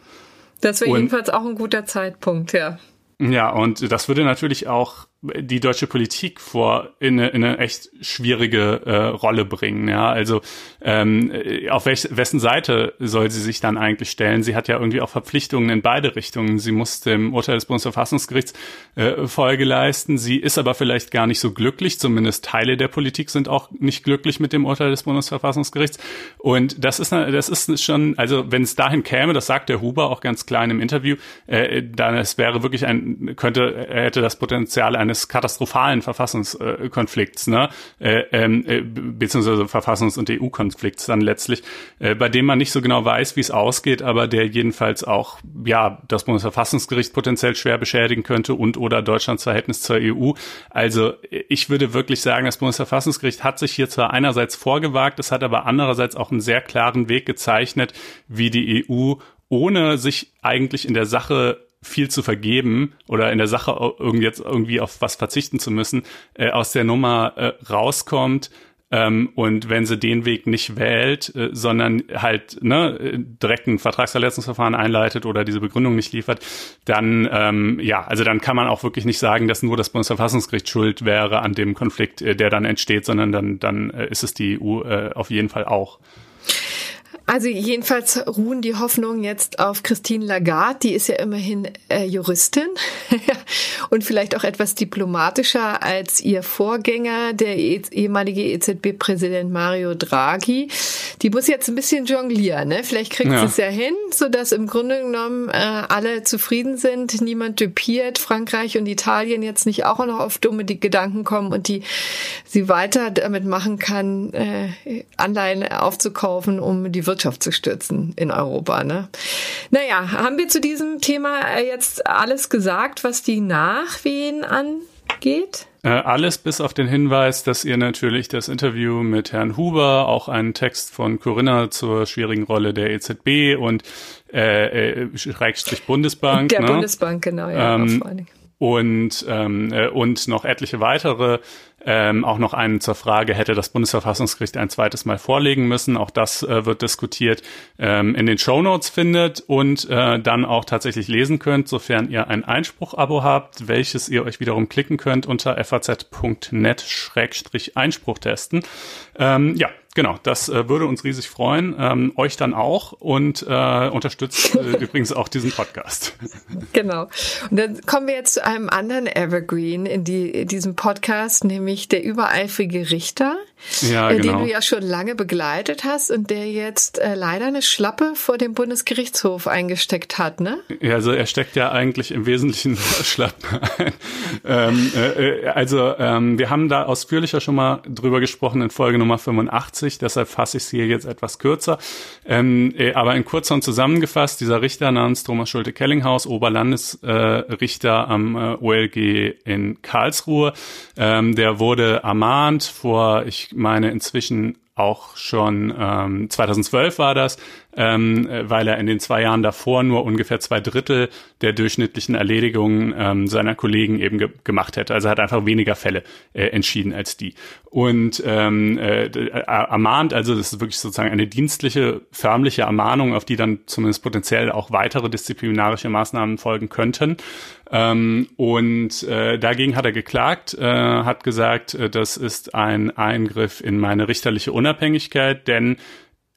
C: Das wäre jedenfalls auch ein guter Zeitpunkt, ja.
B: Ja, und das würde natürlich auch die deutsche Politik vor in eine, in eine echt schwierige äh, Rolle bringen. Ja, also ähm, auf welch, wessen Seite soll sie sich dann eigentlich stellen? Sie hat ja irgendwie auch Verpflichtungen in beide Richtungen. Sie muss dem Urteil des Bundesverfassungsgerichts äh, Folge leisten. Sie ist aber vielleicht gar nicht so glücklich. Zumindest Teile der Politik sind auch nicht glücklich mit dem Urteil des Bundesverfassungsgerichts. Und das ist das ist schon, also wenn es dahin käme, das sagt der Huber auch ganz klar in einem Interview, äh, dann es wäre wirklich ein könnte hätte das Potenzial eines eines katastrophalen Verfassungskonflikts, ne, äh, ähm, äh, beziehungsweise Verfassungs- und EU-Konflikts dann letztlich, äh, bei dem man nicht so genau weiß, wie es ausgeht, aber der jedenfalls auch ja das Bundesverfassungsgericht potenziell schwer beschädigen könnte und oder Deutschlands Verhältnis zur EU. Also ich würde wirklich sagen, das Bundesverfassungsgericht hat sich hier zwar einerseits vorgewagt, es hat aber andererseits auch einen sehr klaren Weg gezeichnet, wie die EU ohne sich eigentlich in der Sache viel zu vergeben oder in der Sache irgendwie jetzt irgendwie auf was verzichten zu müssen, äh, aus der Nummer äh, rauskommt. Ähm, und wenn sie den Weg nicht wählt, äh, sondern halt ne, direkt ein Vertragsverletzungsverfahren einleitet oder diese Begründung nicht liefert, dann ähm, ja, also dann kann man auch wirklich nicht sagen, dass nur das Bundesverfassungsgericht schuld wäre an dem Konflikt, äh, der dann entsteht, sondern dann dann äh, ist es die EU äh, auf jeden Fall auch.
C: Also jedenfalls ruhen die Hoffnungen jetzt auf Christine Lagarde, die ist ja immerhin äh, Juristin und vielleicht auch etwas diplomatischer als ihr Vorgänger, der e ehemalige EZB-Präsident Mario Draghi. Die muss jetzt ein bisschen jonglieren, ne? Vielleicht kriegt ja. sie es ja hin, so dass im Grunde genommen äh, alle zufrieden sind, niemand düpiert, Frankreich und Italien jetzt nicht auch noch auf dumme Gedanken kommen und die sie weiter damit machen kann, äh, Anleihen aufzukaufen, um die Wirtschaft Wirtschaft zu stürzen in Europa. Ne? Naja, haben wir zu diesem Thema äh, jetzt alles gesagt, was die Nachwehen angeht?
B: Äh, alles bis auf den Hinweis, dass ihr natürlich das Interview mit Herrn Huber, auch einen Text von Corinna zur schwierigen Rolle der EZB und äh, äh, Schrägstrich Bundesbank.
C: Der ne? Bundesbank, genau, ja. Ähm,
B: und, ähm, äh, und noch etliche weitere ähm, auch noch einen zur Frage, hätte das Bundesverfassungsgericht ein zweites Mal vorlegen müssen? Auch das äh, wird diskutiert, ähm, in den Show Notes findet und äh, dann auch tatsächlich lesen könnt, sofern ihr ein Einspruch-Abo habt, welches ihr euch wiederum klicken könnt unter faz.net-einspruch testen. Ähm, ja, genau, das äh, würde uns riesig freuen. Ähm, euch dann auch und äh, unterstützt äh, übrigens auch diesen Podcast.
C: Genau. Und dann kommen wir jetzt zu einem anderen Evergreen in, die, in diesem Podcast, nämlich der übereifrige Richter,
B: ja,
C: äh,
B: genau.
C: den du ja schon lange begleitet hast und der jetzt äh, leider eine Schlappe vor dem Bundesgerichtshof eingesteckt hat, ne?
B: Ja, also er steckt ja eigentlich im Wesentlichen Schlappen ein. ähm, äh, äh, also ähm, wir haben da ausführlicher schon mal drüber gesprochen in Folge Nummer 85, deshalb fasse ich es hier jetzt etwas kürzer. Ähm, äh, aber in Kurzhorn zusammengefasst, dieser Richter namens Thomas Schulte-Kellinghaus, Oberlandesrichter äh, am äh, OLG in Karlsruhe, ähm, der wurde ermahnt vor, ich meine inzwischen auch schon ähm, 2012 war das, ähm, weil er in den zwei Jahren davor nur ungefähr zwei Drittel der durchschnittlichen Erledigungen ähm, seiner Kollegen eben ge gemacht hätte. Also hat einfach weniger Fälle äh, entschieden als die. Und ähm, äh, ermahnt, also das ist wirklich sozusagen eine dienstliche, förmliche Ermahnung, auf die dann zumindest potenziell auch weitere disziplinarische Maßnahmen folgen könnten. Ähm, und äh, dagegen hat er geklagt, äh, hat gesagt, äh, das ist ein Eingriff in meine richterliche Unabhängigkeit, denn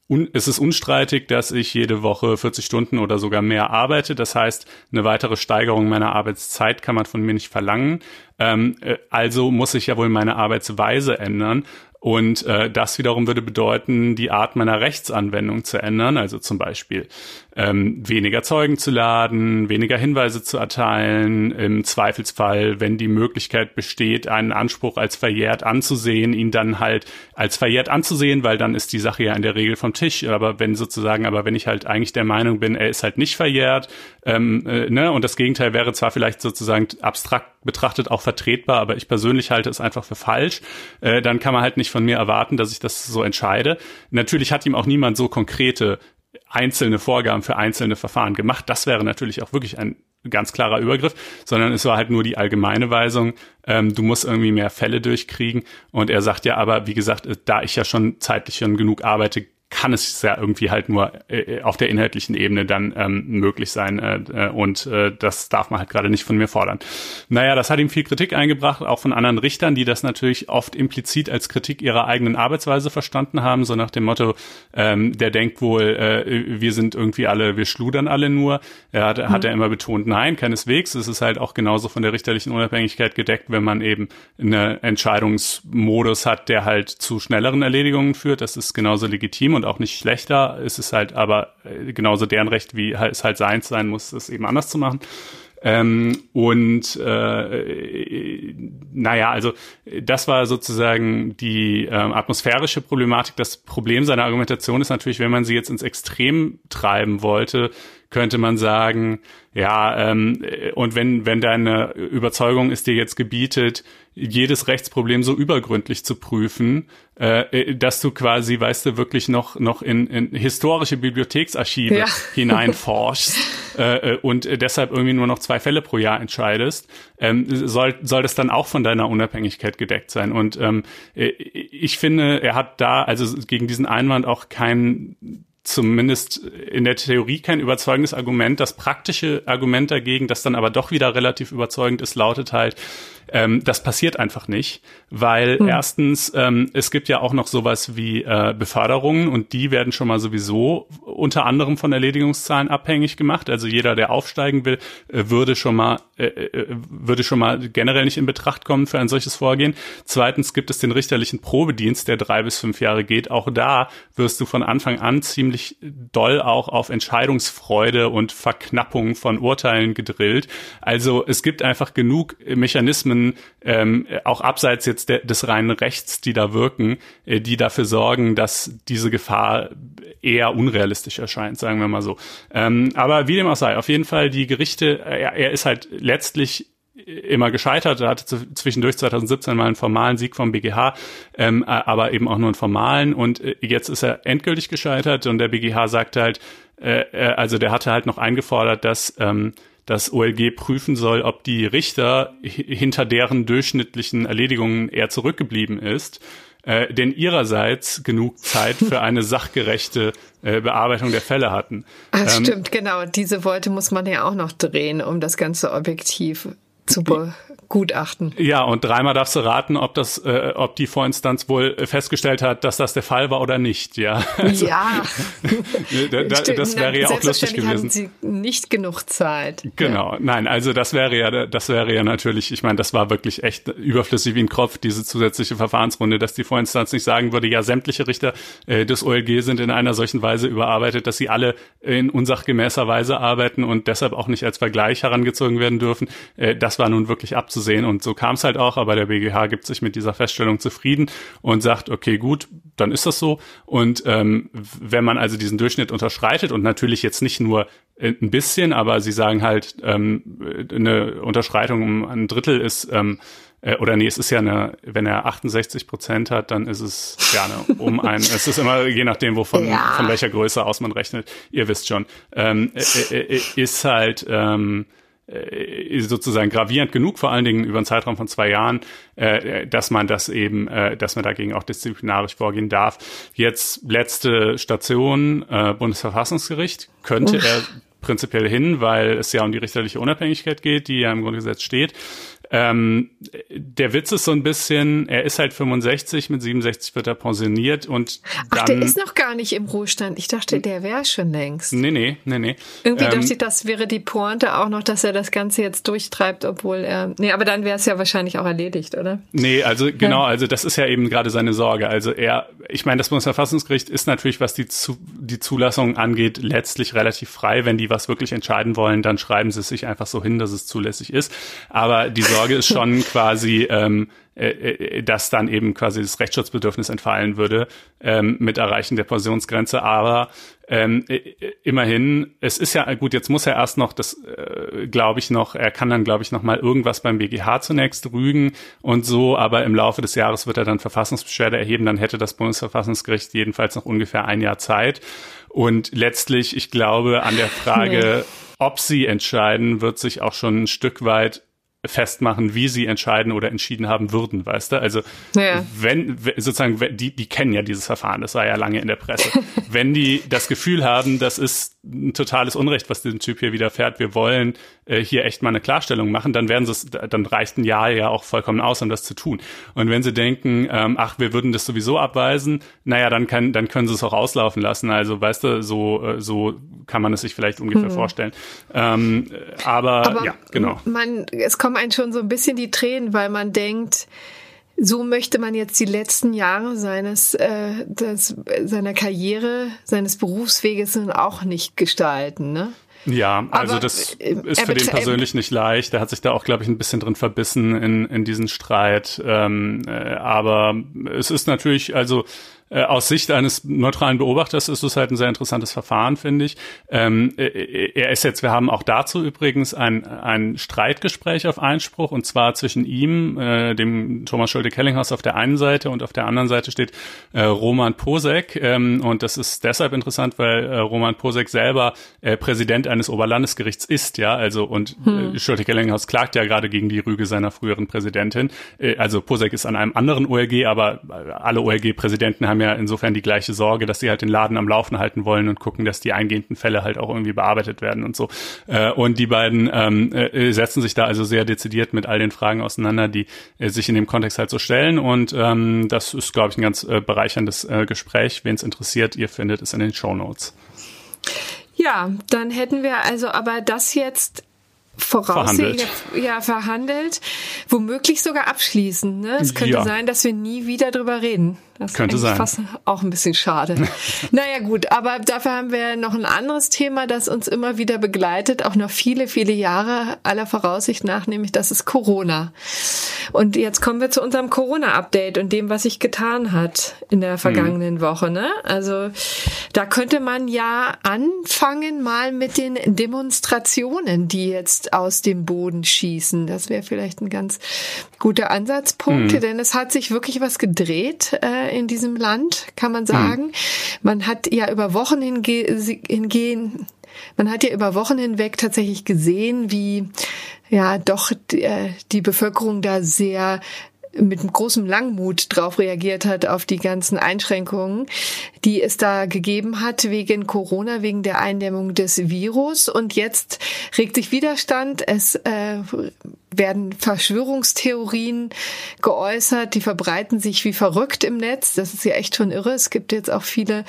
B: un es ist unstreitig, dass ich jede Woche 40 Stunden oder sogar mehr arbeite. Das heißt, eine weitere Steigerung meiner Arbeitszeit kann man von mir nicht verlangen. Ähm, äh, also muss ich ja wohl meine Arbeitsweise ändern. Und äh, das wiederum würde bedeuten, die Art meiner Rechtsanwendung zu ändern, also zum Beispiel ähm, weniger Zeugen zu laden, weniger Hinweise zu erteilen, im Zweifelsfall, wenn die Möglichkeit besteht, einen Anspruch als verjährt anzusehen, ihn dann halt als verjährt anzusehen, weil dann ist die Sache ja in der Regel vom Tisch. Aber wenn sozusagen, aber wenn ich halt eigentlich der Meinung bin, er ist halt nicht verjährt, ähm, äh, ne, und das Gegenteil wäre zwar vielleicht sozusagen abstrakt betrachtet auch vertretbar, aber ich persönlich halte es einfach für falsch, äh, dann kann man halt nicht von mir erwarten, dass ich das so entscheide. Natürlich hat ihm auch niemand so konkrete einzelne Vorgaben für einzelne Verfahren gemacht. Das wäre natürlich auch wirklich ein ganz klarer Übergriff, sondern es war halt nur die allgemeine Weisung, ähm, du musst irgendwie mehr Fälle durchkriegen. Und er sagt ja aber, wie gesagt, da ich ja schon zeitlich schon genug arbeite, kann es ja irgendwie halt nur äh, auf der inhaltlichen Ebene dann ähm, möglich sein äh, äh, und äh, das darf man halt gerade nicht von mir fordern. Naja, das hat ihm viel Kritik eingebracht, auch von anderen Richtern, die das natürlich oft implizit als Kritik ihrer eigenen Arbeitsweise verstanden haben, so nach dem Motto, ähm, der denkt wohl, äh, wir sind irgendwie alle, wir schludern alle nur. Er hat, mhm. hat er immer betont, nein, keineswegs. Es ist halt auch genauso von der richterlichen Unabhängigkeit gedeckt, wenn man eben einen Entscheidungsmodus hat, der halt zu schnelleren Erledigungen führt. Das ist genauso legitim und auch nicht schlechter. Es ist halt aber äh, genauso deren Recht, wie es halt seins sein muss, es eben anders zu machen. Ähm, und äh, naja, also das war sozusagen die äh, atmosphärische Problematik. Das Problem seiner Argumentation ist natürlich, wenn man sie jetzt ins Extrem treiben wollte, könnte man sagen, ja, ähm, und wenn, wenn deine Überzeugung ist dir jetzt gebietet, jedes Rechtsproblem so übergründlich zu prüfen, äh, dass du quasi, weißt du, wirklich noch, noch in, in historische Bibliotheksarchive ja. hineinforschst äh, und deshalb irgendwie nur noch zwei Fälle pro Jahr entscheidest, ähm, soll, soll das dann auch von deiner Unabhängigkeit gedeckt sein. Und ähm, ich finde, er hat da also gegen diesen Einwand auch keinen zumindest in der Theorie kein überzeugendes Argument. Das praktische Argument dagegen, das dann aber doch wieder relativ überzeugend ist, lautet halt, ähm, das passiert einfach nicht, weil mhm. erstens, ähm, es gibt ja auch noch sowas wie äh, Beförderungen und die werden schon mal sowieso unter anderem von Erledigungszahlen abhängig gemacht. Also jeder, der aufsteigen will, äh, würde schon mal äh, äh, würde schon mal generell nicht in Betracht kommen für ein solches Vorgehen. Zweitens gibt es den richterlichen Probedienst, der drei bis fünf Jahre geht. Auch da wirst du von Anfang an ziemlich doll auch auf Entscheidungsfreude und Verknappung von Urteilen gedrillt. Also es gibt einfach genug Mechanismen, Mechanismen, ähm, auch abseits jetzt de des reinen Rechts, die da wirken, äh, die dafür sorgen, dass diese Gefahr eher unrealistisch erscheint, sagen wir mal so. Ähm, aber wie dem auch sei, auf jeden Fall die Gerichte, er, er ist halt letztlich immer gescheitert. Er hatte zwischendurch 2017 mal einen formalen Sieg vom BGH, ähm, aber eben auch nur einen formalen. Und äh, jetzt ist er endgültig gescheitert und der BGH sagte halt, äh, äh, also der hatte halt noch eingefordert, dass ähm, das OLG prüfen soll, ob die Richter hinter deren durchschnittlichen Erledigungen eher zurückgeblieben ist, äh, denn ihrerseits genug Zeit für eine sachgerechte äh, Bearbeitung der Fälle hatten.
C: Ach, ähm, stimmt, genau. Diese Wolte muss man ja auch noch drehen, um das Ganze objektiv zu be Gutachten.
B: Ja, und dreimal darfst du raten, ob das, äh, ob die Vorinstanz wohl festgestellt hat, dass das der Fall war oder nicht. Ja.
C: Also, ja.
B: da, da, das wäre ja auch lustig gewesen. Haben
C: sie nicht genug Zeit.
B: Genau. Ja. Nein, also das wäre ja, das wäre ja natürlich. Ich meine, das war wirklich echt überflüssig wie ein Kropf diese zusätzliche Verfahrensrunde, dass die Vorinstanz nicht sagen würde, ja, sämtliche Richter äh, des OLG sind in einer solchen Weise überarbeitet, dass sie alle in unsachgemäßer Weise arbeiten und deshalb auch nicht als Vergleich herangezogen werden dürfen. Äh, das war nun wirklich abzusehen und so kam es halt auch, aber der BGH gibt sich mit dieser Feststellung zufrieden und sagt, okay, gut, dann ist das so. Und ähm, wenn man also diesen Durchschnitt unterschreitet und natürlich jetzt nicht nur äh, ein bisschen, aber sie sagen halt, ähm, eine Unterschreitung um ein Drittel ist ähm, äh, oder nee, es ist ja eine, wenn er 68 Prozent hat, dann ist es gerne um ein, es ist immer je nachdem, wovon, ja. von welcher Größe aus man rechnet, ihr wisst schon, ähm, äh, äh, äh ist halt, ähm, äh, sozusagen gravierend genug, vor allen Dingen über einen Zeitraum von zwei Jahren, äh, dass man das eben, äh, dass man dagegen auch disziplinarisch vorgehen darf. Jetzt letzte Station, äh, Bundesverfassungsgericht, könnte Uff. er prinzipiell hin, weil es ja um die richterliche Unabhängigkeit geht, die ja im Grundgesetz steht. Ähm, der Witz ist so ein bisschen, er ist halt 65, mit 67 wird er pensioniert und dann... Ach,
C: der ist noch gar nicht im Ruhestand. Ich dachte, der wäre schon längst.
B: Nee, nee, nee, nee.
C: Irgendwie ähm, dachte ich, das wäre die Pointe auch noch, dass er das Ganze jetzt durchtreibt, obwohl er... Nee, aber dann wäre es ja wahrscheinlich auch erledigt, oder?
B: Nee, also genau, also das ist ja eben gerade seine Sorge. Also er, ich meine, das Bundesverfassungsgericht ist natürlich, was die, Zu die Zulassung angeht, letztlich relativ frei. Wenn die was wirklich entscheiden wollen, dann schreiben sie es sich einfach so hin, dass es zulässig ist. Aber die Sorge Sorge ist schon quasi, ähm, äh, äh, dass dann eben quasi das Rechtsschutzbedürfnis entfallen würde ähm, mit Erreichen der Pensionsgrenze. Aber ähm, immerhin, es ist ja gut. Jetzt muss er erst noch, das äh, glaube ich noch, er kann dann glaube ich noch mal irgendwas beim BGH zunächst rügen und so. Aber im Laufe des Jahres wird er dann Verfassungsbeschwerde erheben. Dann hätte das Bundesverfassungsgericht jedenfalls noch ungefähr ein Jahr Zeit. Und letztlich, ich glaube, an der Frage, ob sie entscheiden, wird sich auch schon ein Stück weit festmachen, wie sie entscheiden oder entschieden haben würden, weißt du? Also ja. wenn sozusagen die die kennen ja dieses Verfahren, das war ja lange in der Presse. wenn die das Gefühl haben, das ist ein totales Unrecht, was diesem Typ hier widerfährt, wir wollen äh, hier echt mal eine Klarstellung machen, dann werden sie es, dann reicht ein Jahr ja auch vollkommen aus, um das zu tun. Und wenn sie denken, ähm, ach, wir würden das sowieso abweisen, naja, dann kann, dann können sie es auch auslaufen lassen. Also weißt du, so äh, so kann man es sich vielleicht ungefähr hm. vorstellen. Ähm, aber, aber ja, genau.
C: Man, es kommen einen schon so ein bisschen die Tränen, weil man denkt, so möchte man jetzt die letzten Jahre seines äh, des, seiner Karriere, seines Berufsweges nun auch nicht gestalten, ne?
B: Ja, also Aber das äh, ist für den persönlich nicht leicht. Er hat sich da auch, glaube ich, ein bisschen drin verbissen in, in diesen Streit. Ähm, äh, aber es ist natürlich, also äh, aus Sicht eines neutralen Beobachters ist es halt ein sehr interessantes Verfahren, finde ich. Ähm, äh, äh, er ist jetzt, wir haben auch dazu übrigens ein, ein Streitgespräch auf Einspruch und zwar zwischen ihm, äh, dem Thomas Schulte-Kellinghaus auf der einen Seite und auf der anderen Seite steht äh, Roman Posek ähm, und das ist deshalb interessant, weil äh, Roman Posek selber äh, Präsident eines Oberlandesgerichts ist, ja, also und hm. äh, Schulte-Kellinghaus klagt ja gerade gegen die Rüge seiner früheren Präsidentin. Äh, also Posek ist an einem anderen OLG, aber alle OLG-Präsidenten haben haben ja insofern die gleiche Sorge, dass sie halt den Laden am Laufen halten wollen und gucken, dass die eingehenden Fälle halt auch irgendwie bearbeitet werden und so. Äh, und die beiden ähm, äh, setzen sich da also sehr dezidiert mit all den Fragen auseinander, die äh, sich in dem Kontext halt so stellen. Und ähm, das ist, glaube ich, ein ganz äh, bereicherndes äh, Gespräch. Wen es interessiert, ihr findet es in den Show Notes.
C: Ja, dann hätten wir also aber das jetzt voraussehen, ja, verhandelt, womöglich sogar abschließen. Ne? Es könnte ja. sein, dass wir nie wieder drüber reden. Das
B: Könnte sein.
C: Fast auch ein bisschen schade. naja, gut, aber dafür haben wir noch ein anderes Thema, das uns immer wieder begleitet, auch noch viele, viele Jahre aller Voraussicht nach, nämlich das ist Corona. Und jetzt kommen wir zu unserem Corona-Update und dem, was sich getan hat in der vergangenen hm. Woche. Ne? Also da könnte man ja anfangen mal mit den Demonstrationen, die jetzt aus dem Boden schießen. Das wäre vielleicht ein ganz guter Ansatzpunkt, hm. denn es hat sich wirklich was gedreht. Äh, in diesem Land, kann man sagen. Mhm. Man hat ja über Wochen hingehen, man hat ja über Wochen hinweg tatsächlich gesehen, wie ja doch die, äh, die Bevölkerung da sehr mit großem Langmut drauf reagiert hat auf die ganzen Einschränkungen, die es da gegeben hat wegen Corona, wegen der Eindämmung des Virus. Und jetzt regt sich Widerstand. Es äh, werden Verschwörungstheorien geäußert, die verbreiten sich wie verrückt im Netz. Das ist ja echt schon irre. Es gibt jetzt auch viele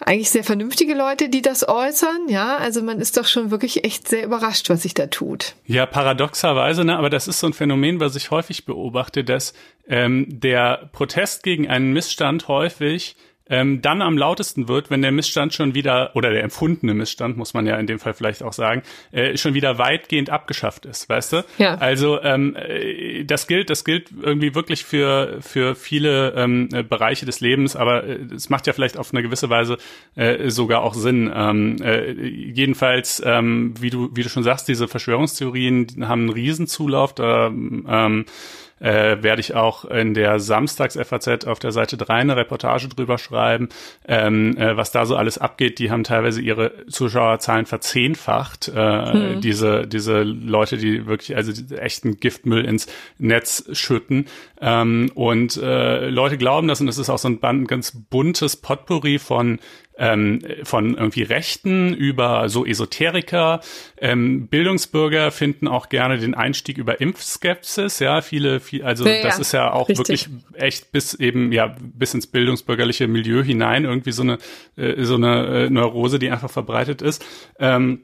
C: eigentlich sehr vernünftige Leute, die das äußern. Ja, also man ist doch schon wirklich echt sehr überrascht, was sich da tut.
B: Ja, paradoxerweise, ne, aber das ist so ein Phänomen, was ich häufig beobachte, dass ähm, der Protest gegen einen Missstand häufig ähm, dann am lautesten wird, wenn der Missstand schon wieder, oder der empfundene Missstand, muss man ja in dem Fall vielleicht auch sagen, äh, schon wieder weitgehend abgeschafft ist, weißt du? Ja. Also ähm, äh, das gilt, das gilt irgendwie wirklich für, für viele ähm, äh, Bereiche des Lebens, aber äh, es macht ja vielleicht auf eine gewisse Weise äh, sogar auch Sinn. Ähm, äh, jedenfalls, ähm, wie du, wie du schon sagst, diese Verschwörungstheorien haben einen Riesenzulauf. Da, ähm, äh, werde ich auch in der Samstags-FAZ auf der Seite 3 eine Reportage drüber schreiben, ähm, äh, was da so alles abgeht. Die haben teilweise ihre Zuschauerzahlen verzehnfacht. Äh, hm. Diese diese Leute, die wirklich also echten Giftmüll ins Netz schütten. Ähm, und äh, Leute glauben das und es ist auch so ein ganz buntes Potpourri von ähm, von irgendwie Rechten über so Esoteriker. Ähm, Bildungsbürger finden auch gerne den Einstieg über Impfskepsis. Ja, viele, viel, also ja, das ist ja auch richtig. wirklich echt bis eben ja bis ins bildungsbürgerliche Milieu hinein irgendwie so eine äh, so eine äh, Neurose, die einfach verbreitet ist. Ähm,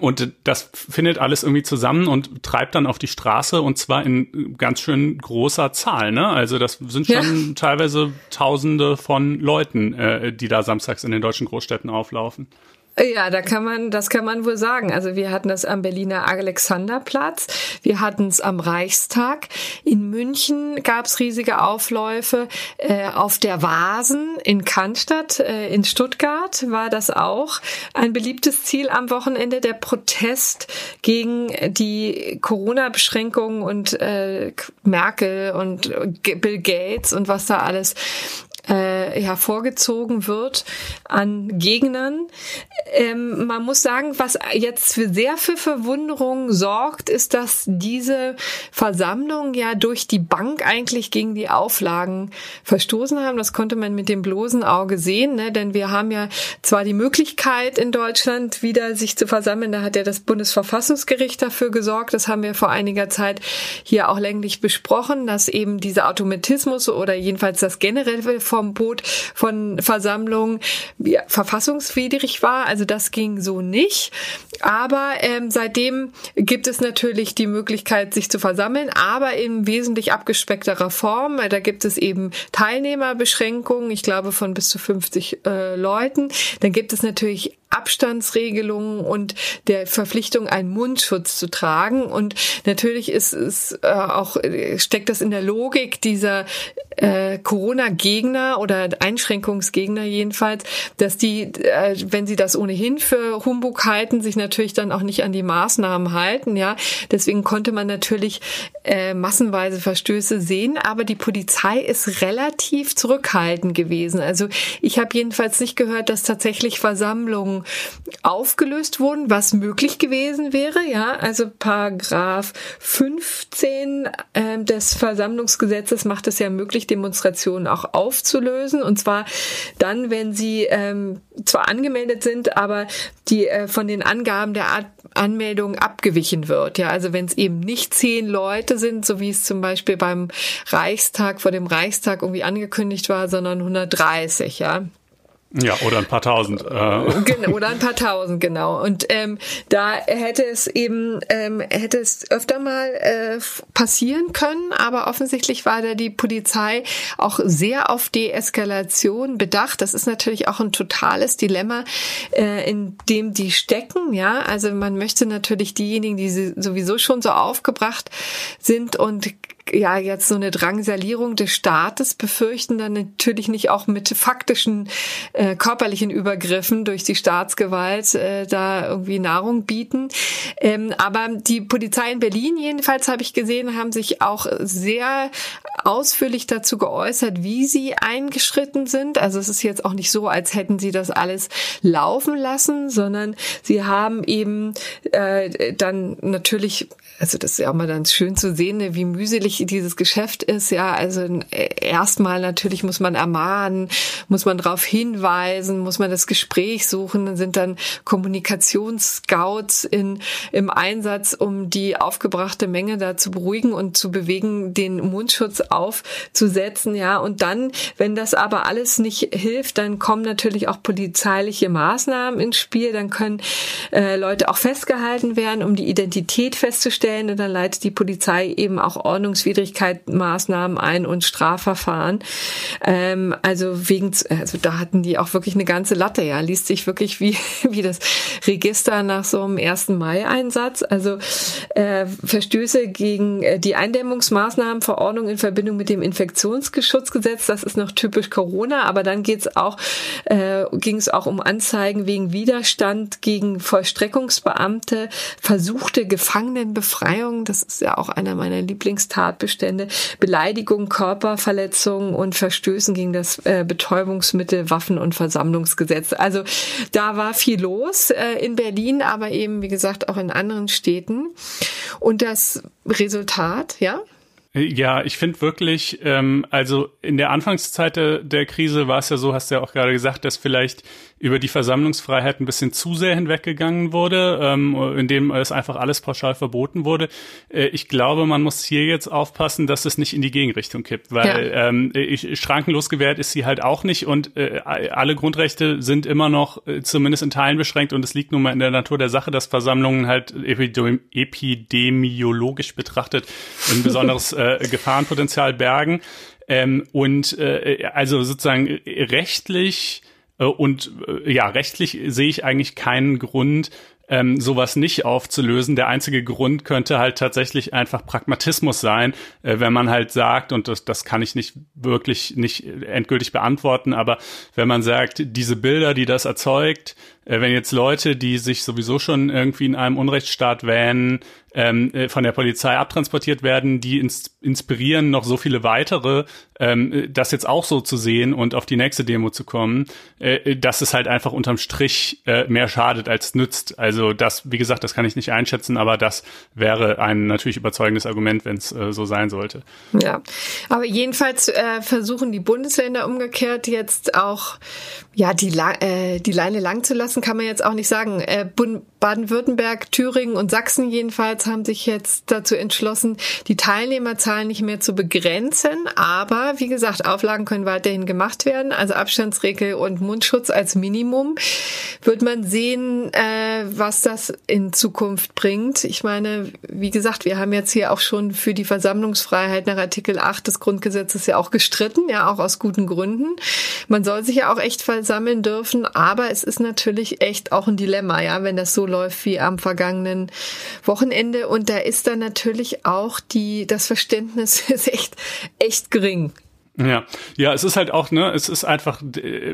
B: und das findet alles irgendwie zusammen und treibt dann auf die Straße und zwar in ganz schön großer Zahl. Ne? Also das sind schon ja. teilweise Tausende von Leuten, äh, die da samstags in den deutschen Großstädten auflaufen.
C: Ja, da kann man, das kann man wohl sagen. Also wir hatten das am Berliner Alexanderplatz, wir hatten es am Reichstag. In München gab es riesige Aufläufe. Äh, auf der Vasen in Cannstatt, äh, in Stuttgart war das auch ein beliebtes Ziel am Wochenende, der Protest gegen die Corona-Beschränkungen und äh, Merkel und Bill Gates und was da alles äh, hervorgezogen wird an Gegnern. Ähm, man muss sagen, was jetzt für sehr für Verwunderung sorgt, ist, dass diese Versammlung ja durch die Bank eigentlich gegen die Auflagen verstoßen haben. Das konnte man mit dem bloßen Auge sehen, ne? denn wir haben ja zwar die Möglichkeit in Deutschland wieder sich zu versammeln, da hat ja das Bundesverfassungsgericht dafür gesorgt, das haben wir vor einiger Zeit hier auch länglich besprochen, dass eben dieser Automatismus oder jedenfalls das generelle Verbot von Versammlungen ja, verfassungswidrig war. Also das ging so nicht. Aber ähm, seitdem gibt es natürlich die Möglichkeit, sich zu versammeln, aber in wesentlich abgespeckterer Form. Da gibt es eben Teilnehmerbeschränkungen, ich glaube von bis zu 50 äh, Leuten. Dann gibt es natürlich Abstandsregelungen und der Verpflichtung, einen Mundschutz zu tragen. Und natürlich ist es äh, auch, steckt das in der Logik dieser äh, Corona-Gegner oder Einschränkungsgegner jedenfalls, dass die, äh, wenn sie das ohnehin für Humbug halten, sich natürlich dann auch nicht an die Maßnahmen halten. Ja, deswegen konnte man natürlich äh, massenweise Verstöße sehen, aber die Polizei ist relativ zurückhaltend gewesen. Also ich habe jedenfalls nicht gehört, dass tatsächlich Versammlungen aufgelöst wurden, was möglich gewesen wäre. Ja, also Paragraph 15 äh, des Versammlungsgesetzes macht es ja möglich, Demonstrationen auch aufzulösen. Und zwar dann, wenn sie ähm, zwar angemeldet sind, aber die äh, von den Angaben der Art Anmeldung abgewichen wird. Ja, also wenn es eben nicht zehn Leute sind, so wie es zum Beispiel beim Reichstag vor dem Reichstag irgendwie angekündigt war, sondern 130. Ja.
B: Ja, oder ein paar tausend.
C: Äh. Oder ein paar tausend, genau. Und ähm, da hätte es eben, ähm, hätte es öfter mal äh, passieren können, aber offensichtlich war da die Polizei auch sehr auf Deeskalation bedacht. Das ist natürlich auch ein totales Dilemma, äh, in dem die stecken, ja. Also man möchte natürlich diejenigen, die sowieso schon so aufgebracht sind und ja jetzt so eine Drangsalierung des Staates befürchten, dann natürlich nicht auch mit faktischen äh, körperlichen Übergriffen durch die Staatsgewalt äh, da irgendwie Nahrung bieten. Ähm, aber die Polizei in Berlin jedenfalls habe ich gesehen, haben sich auch sehr ausführlich dazu geäußert, wie sie eingeschritten sind. Also es ist jetzt auch nicht so, als hätten sie das alles laufen lassen, sondern sie haben eben äh, dann natürlich also das ist ja auch mal dann schön zu sehen, ne, wie mühselig dieses Geschäft ist. Ja, also äh, erstmal natürlich muss man ermahnen, muss man darauf hinweisen, muss man das Gespräch suchen. Dann sind dann Kommunikationsscouts in, im Einsatz, um die aufgebrachte Menge da zu beruhigen und zu bewegen, den Mundschutz aufzusetzen. Ja, und dann, wenn das aber alles nicht hilft, dann kommen natürlich auch polizeiliche Maßnahmen ins Spiel. Dann können äh, Leute auch festgehalten werden, um die Identität festzustellen stellen und dann leitet die Polizei eben auch Ordnungswidrigkeitsmaßnahmen ein und Strafverfahren. Ähm, also wegen, also da hatten die auch wirklich eine ganze Latte, ja, liest sich wirklich wie, wie das Register nach so einem 1. Mai-Einsatz. Also äh, Verstöße gegen äh, die Eindämmungsmaßnahmenverordnung in Verbindung mit dem Infektionsschutzgesetz, das ist noch typisch Corona, aber dann geht's auch, äh, ging es auch um Anzeigen wegen Widerstand gegen Vollstreckungsbeamte, versuchte Gefangenenbefreiung Befreiung, das ist ja auch einer meiner Lieblingstatbestände, Beleidigung, Körperverletzung und Verstößen gegen das äh, Betäubungsmittel, Waffen- und Versammlungsgesetz. Also da war viel los äh, in Berlin, aber eben, wie gesagt, auch in anderen Städten. Und das Resultat, ja?
B: Ja, ich finde wirklich, ähm, also in der Anfangszeit der, der Krise war es ja so, hast du ja auch gerade gesagt, dass vielleicht über die Versammlungsfreiheit ein bisschen zu sehr hinweggegangen wurde, ähm, indem es einfach alles pauschal verboten wurde. Äh, ich glaube, man muss hier jetzt aufpassen, dass es nicht in die Gegenrichtung kippt, weil ja. ähm, ich, schrankenlos gewährt ist sie halt auch nicht und äh, alle Grundrechte sind immer noch äh, zumindest in Teilen beschränkt und es liegt nun mal in der Natur der Sache, dass Versammlungen halt epidemi epidemiologisch betrachtet ein besonderes äh, Gefahrenpotenzial bergen. Ähm, und äh, also sozusagen rechtlich und äh, ja, rechtlich sehe ich eigentlich keinen Grund, ähm, sowas nicht aufzulösen. Der einzige Grund könnte halt tatsächlich einfach Pragmatismus sein, äh, wenn man halt sagt, und das, das kann ich nicht wirklich nicht endgültig beantworten, aber wenn man sagt, diese Bilder, die das erzeugt, äh, wenn jetzt Leute, die sich sowieso schon irgendwie in einem Unrechtsstaat wähnen, ähm, äh, von der Polizei abtransportiert werden, die ins inspirieren noch so viele weitere, ähm, das jetzt auch so zu sehen und auf die nächste Demo zu kommen, äh, dass es halt einfach unterm Strich äh, mehr schadet als nützt. Also das, wie gesagt, das kann ich nicht einschätzen, aber das wäre ein natürlich überzeugendes Argument, wenn es äh, so sein sollte.
C: Ja, aber jedenfalls äh, versuchen die Bundesländer umgekehrt jetzt auch ja die, äh, die Leine lang zu lassen, kann man jetzt auch nicht sagen. Äh, Baden-Württemberg, Thüringen und Sachsen jedenfalls haben sich jetzt dazu entschlossen, die Teilnehmerzahlen nicht mehr zu begrenzen. Aber wie gesagt, Auflagen können weiterhin gemacht werden. Also Abstandsregel und Mundschutz als Minimum. Wird man sehen, äh, was das in Zukunft bringt. Ich meine, wie gesagt, wir haben jetzt hier auch schon für die Versammlungsfreiheit nach Artikel 8 des Grundgesetzes ja auch gestritten, ja auch aus guten Gründen. Man soll sich ja auch echt versammeln dürfen, aber es ist natürlich echt auch ein Dilemma, ja, wenn das so läuft wie am vergangenen Wochenende. Und da ist dann natürlich auch die, das Verständnis ist echt, echt gering.
B: Ja, ja, es ist halt auch, ne, es ist einfach,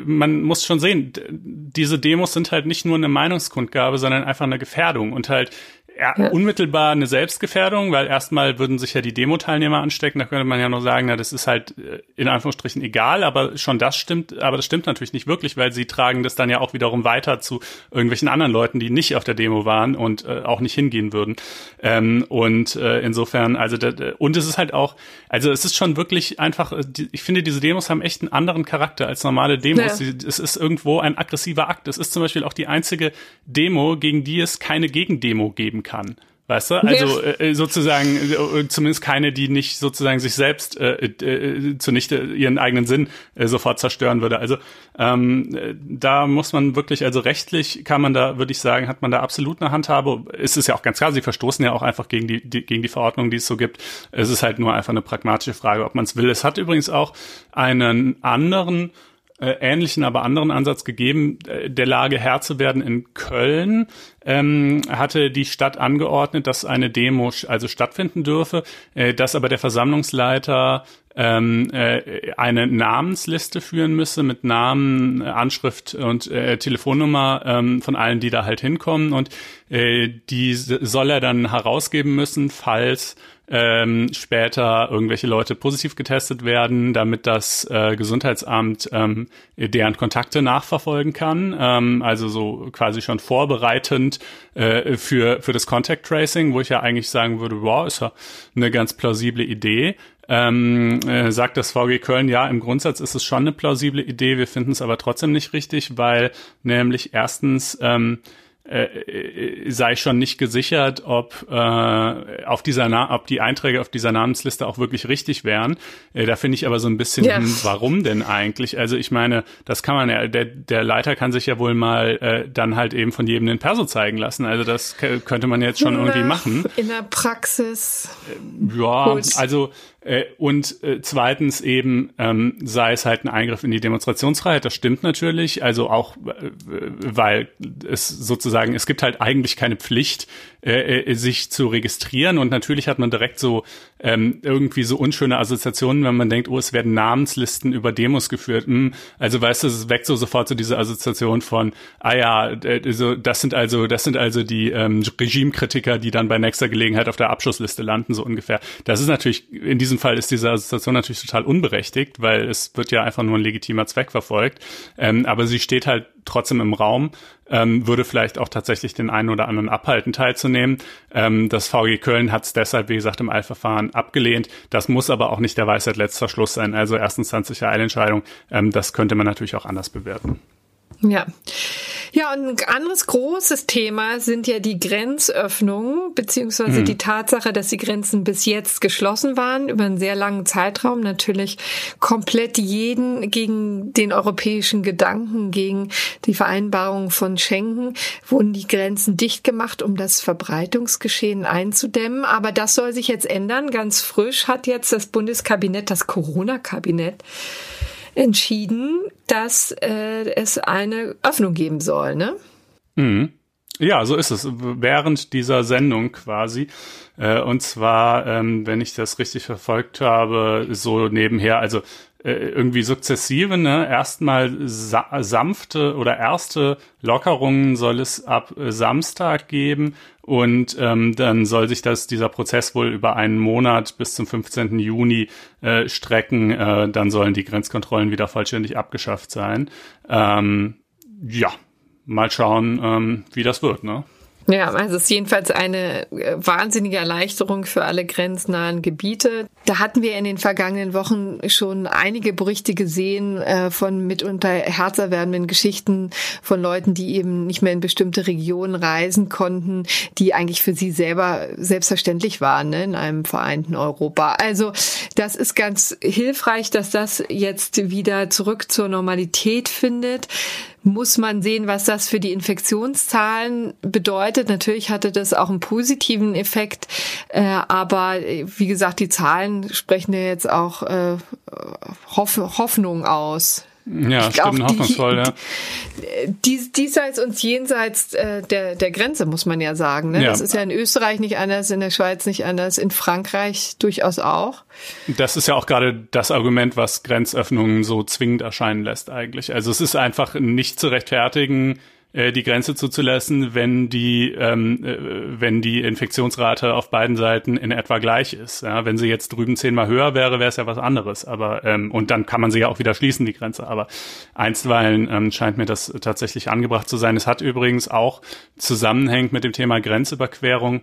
B: man muss schon sehen, diese Demos sind halt nicht nur eine Meinungskundgabe, sondern einfach eine Gefährdung und halt ja, unmittelbar eine Selbstgefährdung, weil erstmal würden sich ja die Demo-Teilnehmer anstecken. Da könnte man ja noch sagen, na, das ist halt äh, in Anführungsstrichen egal, aber schon das stimmt, aber das stimmt natürlich nicht wirklich, weil sie tragen das dann ja auch wiederum weiter zu irgendwelchen anderen Leuten, die nicht auf der Demo waren und äh, auch nicht hingehen würden. Ähm, und äh, insofern, also und es ist halt auch, also es ist schon wirklich einfach, äh, ich finde, diese Demos haben echt einen anderen Charakter als normale Demos. Ja. Es ist irgendwo ein aggressiver Akt. Es ist zum Beispiel auch die einzige Demo, gegen die es keine Gegendemo geben kann kann. Weißt du? Also ja. äh, sozusagen, äh, zumindest keine, die nicht sozusagen sich selbst äh, äh, zunichte ihren eigenen Sinn äh, sofort zerstören würde. Also ähm, da muss man wirklich, also rechtlich kann man da, würde ich sagen, hat man da absolut eine Handhabe. Es ist ja auch ganz klar, sie verstoßen ja auch einfach gegen die, die gegen die Verordnung, die es so gibt. Es ist halt nur einfach eine pragmatische Frage, ob man es will. Es hat übrigens auch einen anderen äh, ähnlichen, aber anderen Ansatz gegeben, äh, der Lage Herr zu werden in Köln, ähm, hatte die Stadt angeordnet, dass eine Demo also stattfinden dürfe, äh, dass aber der Versammlungsleiter ähm, äh, eine Namensliste führen müsse mit Namen, Anschrift und äh, Telefonnummer ähm, von allen, die da halt hinkommen. Und äh, die soll er dann herausgeben müssen, falls ähm, später irgendwelche Leute positiv getestet werden, damit das äh, Gesundheitsamt ähm, deren Kontakte nachverfolgen kann. Ähm, also so quasi schon vorbereitend äh, für, für das Contact Tracing, wo ich ja eigentlich sagen würde, wow, ist ja eine ganz plausible Idee. Ähm, äh, sagt das VG Köln, ja, im Grundsatz ist es schon eine plausible Idee, wir finden es aber trotzdem nicht richtig, weil nämlich erstens ähm, äh, äh, sei schon nicht gesichert, ob äh, auf dieser Na ob die Einträge auf dieser Namensliste auch wirklich richtig wären. Äh, da finde ich aber so ein bisschen, ja. hm, warum denn eigentlich? Also ich meine, das kann man ja, der, der Leiter kann sich ja wohl mal äh, dann halt eben von jedem den Perso zeigen lassen. Also das könnte man jetzt schon Na, irgendwie machen.
C: In der Praxis.
B: Äh, ja, Gut. also und äh, zweitens eben ähm, sei es halt ein Eingriff in die Demonstrationsfreiheit. Das stimmt natürlich. Also auch, äh, weil es sozusagen, es gibt halt eigentlich keine Pflicht, äh, äh, sich zu registrieren. Und natürlich hat man direkt so ähm, irgendwie so unschöne Assoziationen, wenn man denkt, oh, es werden Namenslisten über Demos geführt. Hm, also weißt du, es weckt so sofort so diese Assoziation von, ah ja, äh, so, das sind also, das sind also die ähm, Regimekritiker, die dann bei nächster Gelegenheit auf der Abschussliste landen, so ungefähr. Das ist natürlich, in diesem Fall ist diese Assoziation natürlich total unberechtigt, weil es wird ja einfach nur ein legitimer Zweck verfolgt. Ähm, aber sie steht halt trotzdem im Raum, ähm, würde vielleicht auch tatsächlich den einen oder anderen abhalten, teilzunehmen. Ähm, das VG Köln hat es deshalb, wie gesagt, im Eilverfahren abgelehnt. Das muss aber auch nicht der Weisheit letzter Schluss sein. Also erstens Eilentscheidung. Ähm, das könnte man natürlich auch anders bewerten.
C: Ja. Ja, und ein anderes großes Thema sind ja die Grenzöffnungen, beziehungsweise mhm. die Tatsache, dass die Grenzen bis jetzt geschlossen waren, über einen sehr langen Zeitraum, natürlich komplett jeden gegen den europäischen Gedanken, gegen die Vereinbarung von Schengen, wurden die Grenzen dicht gemacht, um das Verbreitungsgeschehen einzudämmen. Aber das soll sich jetzt ändern. Ganz frisch hat jetzt das Bundeskabinett, das Corona-Kabinett, entschieden, dass äh, es eine Öffnung geben soll, ne?
B: Mhm. Ja, so ist es. Während dieser Sendung quasi. Äh, und zwar, ähm, wenn ich das richtig verfolgt habe, so nebenher, also irgendwie sukzessive, ne? Erstmal sa sanfte oder erste Lockerungen soll es ab äh, Samstag geben und ähm, dann soll sich das dieser Prozess wohl über einen Monat bis zum 15. Juni äh, strecken. Äh, dann sollen die Grenzkontrollen wieder vollständig abgeschafft sein. Ähm, ja, mal schauen, ähm, wie das wird, ne?
C: Ja, also es ist jedenfalls eine äh, wahnsinnige Erleichterung für alle grenznahen Gebiete. Da hatten wir in den vergangenen Wochen schon einige Berichte gesehen äh, von mitunter herzerwärmenden Geschichten von Leuten, die eben nicht mehr in bestimmte Regionen reisen konnten, die eigentlich für sie selber selbstverständlich waren ne, in einem vereinten Europa. Also das ist ganz hilfreich, dass das jetzt wieder zurück zur Normalität findet muss man sehen, was das für die Infektionszahlen bedeutet. Natürlich hatte das auch einen positiven Effekt, äh, aber äh, wie gesagt, die Zahlen sprechen ja jetzt auch äh, Hoff Hoffnung aus.
B: Ja, ich stimmt, hoffnungsvoll, ja.
C: Dies, diesseits und jenseits äh, der, der Grenze, muss man ja sagen. Ne? Ja. Das ist ja in Österreich nicht anders, in der Schweiz nicht anders, in Frankreich durchaus auch.
B: Das ist ja auch gerade das Argument, was Grenzöffnungen so zwingend erscheinen lässt eigentlich. Also es ist einfach nicht zu rechtfertigen, äh, die Grenze zuzulassen, wenn die, ähm, äh, wenn die Infektionsrate auf beiden Seiten in etwa gleich ist. Ja, wenn sie jetzt drüben zehnmal höher wäre, wäre es ja was anderes. Aber ähm, und dann kann man sie ja auch wieder schließen, die Grenze. Aber einstweilen ähm, scheint mir das tatsächlich angebracht zu sein. Es hat übrigens auch zusammenhängt mit dem Thema Grenzüberquerung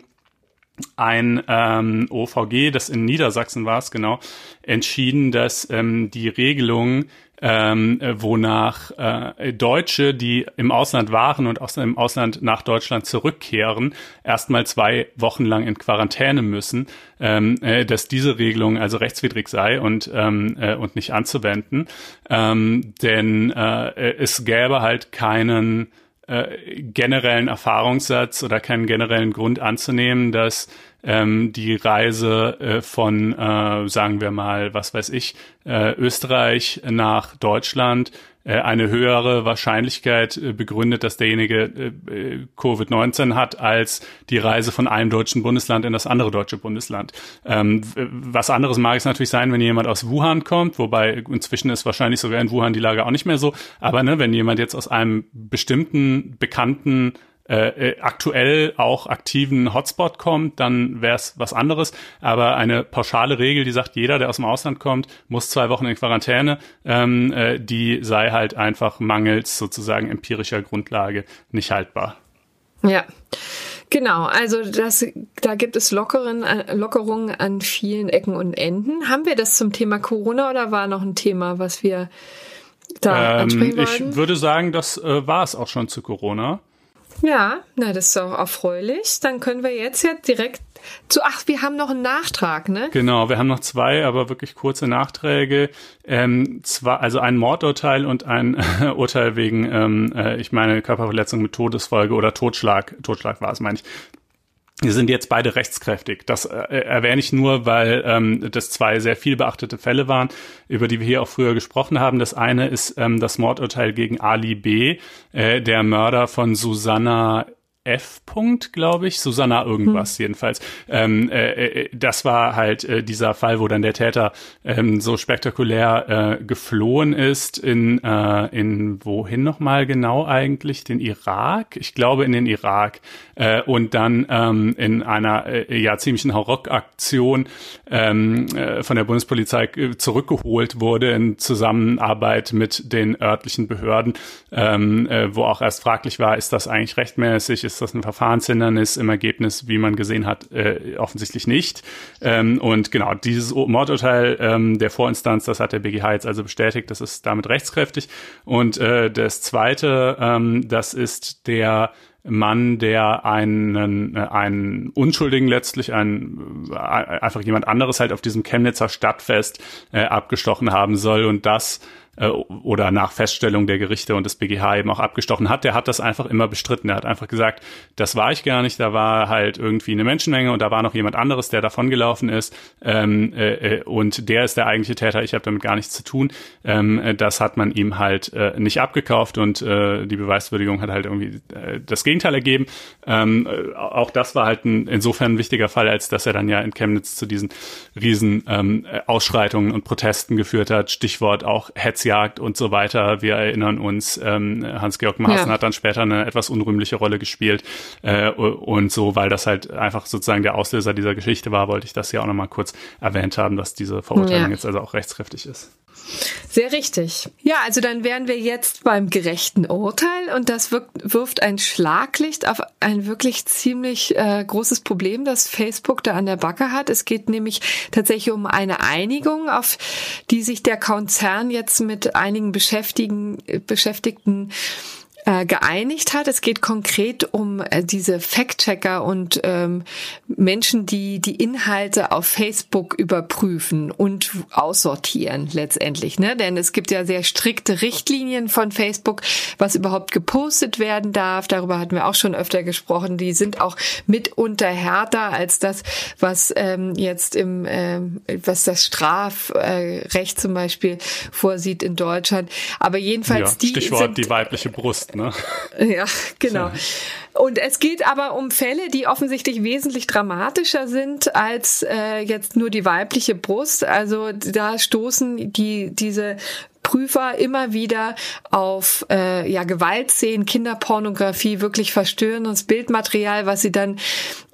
B: ein ähm, OVG, das in Niedersachsen war es genau, entschieden, dass ähm, die Regelung ähm, wonach äh, Deutsche, die im Ausland waren und aus dem Ausland nach Deutschland zurückkehren, erstmal zwei Wochen lang in Quarantäne müssen, ähm, äh, dass diese Regelung also rechtswidrig sei und ähm, äh, und nicht anzuwenden, ähm, denn äh, es gäbe halt keinen äh, generellen Erfahrungssatz oder keinen generellen Grund anzunehmen, dass ähm, die Reise äh, von, äh, sagen wir mal, was weiß ich, äh, Österreich nach Deutschland äh, eine höhere Wahrscheinlichkeit äh, begründet, dass derjenige äh, Covid-19 hat, als die Reise von einem deutschen Bundesland in das andere deutsche Bundesland. Ähm, was anderes mag es natürlich sein, wenn jemand aus Wuhan kommt, wobei inzwischen ist wahrscheinlich sogar in Wuhan die Lage auch nicht mehr so. Aber ne, wenn jemand jetzt aus einem bestimmten bekannten äh, äh aktuell auch aktiven Hotspot kommt, dann wäre es was anderes. Aber eine pauschale Regel, die sagt, jeder, der aus dem Ausland kommt, muss zwei Wochen in Quarantäne, ähm, äh, die sei halt einfach mangels sozusagen empirischer Grundlage nicht haltbar.
C: Ja. Genau, also das, da gibt es Lockeren, äh, Lockerungen an vielen Ecken und Enden. Haben wir das zum Thema Corona oder war noch ein Thema, was wir da ähm, ansprechen
B: wollten? Ich würde sagen, das äh, war es auch schon zu Corona.
C: Ja, na, das ist auch erfreulich. Dann können wir jetzt ja direkt zu, ach, wir haben noch einen Nachtrag, ne?
B: Genau, wir haben noch zwei, aber wirklich kurze Nachträge. Ähm, zwar, also ein Mordurteil und ein Urteil wegen, ähm, äh, ich meine, Körperverletzung mit Todesfolge oder Totschlag. Totschlag war es, meine ich. Die sind jetzt beide rechtskräftig. Das äh, erwähne ich nur, weil ähm, das zwei sehr viel beachtete Fälle waren, über die wir hier auch früher gesprochen haben. Das eine ist ähm, das Mordurteil gegen Ali B., äh, der Mörder von Susanna F. Punkt, glaube ich, Susanna irgendwas hm. jedenfalls. Ähm, äh, äh, das war halt äh, dieser Fall, wo dann der Täter ähm, so spektakulär äh, geflohen ist in äh, in wohin nochmal genau eigentlich? Den Irak? Ich glaube in den Irak äh, und dann ähm, in einer äh, ja ziemlichen Hauruck-Aktion ähm, äh, von der Bundespolizei äh, zurückgeholt wurde in Zusammenarbeit mit den örtlichen Behörden, ähm, äh, wo auch erst fraglich war, ist das eigentlich rechtmäßig, ist das ein Verfahrenshindernis im Ergebnis, wie man gesehen hat, äh, offensichtlich nicht. Ähm, und genau, dieses Mordurteil ähm, der Vorinstanz, das hat der BGH jetzt also bestätigt, das ist damit rechtskräftig. Und äh, das zweite, ähm, das ist der Mann, der einen, äh, einen Unschuldigen letztlich, einen, äh, einfach jemand anderes halt auf diesem Chemnitzer Stadtfest äh, abgestochen haben soll. Und das äh, oder nach Feststellung der Gerichte und des BGH eben auch abgestochen hat, der hat das einfach immer bestritten. Er hat einfach gesagt, das war ich gar nicht, da war halt irgendwie eine Menschenmenge und da war noch jemand anderes, der davongelaufen ist ähm, äh, äh und der ist der eigentliche Täter, ich habe damit gar nichts zu tun. Ähm, äh, das hat man ihm halt äh, nicht abgekauft und äh, die Beweiswürdigung hat halt irgendwie äh, das Gegenteil ergeben. Ähm, äh, auch das war halt ein, insofern ein wichtiger Fall, als dass er dann ja in Chemnitz zu diesen riesen ähm, Ausschreitungen und Protesten geführt hat. Stichwort auch Hetz Hetzjagd und so weiter. Wir erinnern uns, ähm, Hans-Georg Maaßen ja. hat dann später eine etwas unrühmliche Rolle gespielt äh, und so, weil das halt einfach sozusagen der Auslöser dieser Geschichte war, wollte ich das ja auch nochmal kurz erwähnt haben, dass diese Verurteilung ja. jetzt also auch rechtskräftig ist.
C: Sehr richtig. Ja, also dann wären wir jetzt beim gerechten Urteil und das wirkt, wirft ein Schlaglicht auf ein wirklich ziemlich äh, großes Problem, das Facebook da an der Backe hat. Es geht nämlich tatsächlich um eine Einigung, auf die sich der Konzern jetzt mit einigen Beschäftigten, Beschäftigten äh, geeinigt hat. Es geht konkret um äh, diese Fact-Checker und ähm, Menschen, die die Inhalte auf Facebook überprüfen und aussortieren letztendlich. Ne? Denn es gibt ja sehr strikte Richtlinien von Facebook, was überhaupt gepostet werden darf. Darüber hatten wir auch schon öfter gesprochen. Die sind auch mitunter härter als das, was ähm, jetzt im, ähm, was das Strafrecht zum Beispiel vorsieht in Deutschland. Aber jedenfalls ja,
B: die Stichwort sind, die weibliche Brust. Ne?
C: Ja, genau. Und es geht aber um Fälle, die offensichtlich wesentlich dramatischer sind als äh, jetzt nur die weibliche Brust. Also da stoßen die diese Prüfer immer wieder auf äh, ja Gewaltszenen, Kinderpornografie, wirklich verstörendes Bildmaterial, was sie dann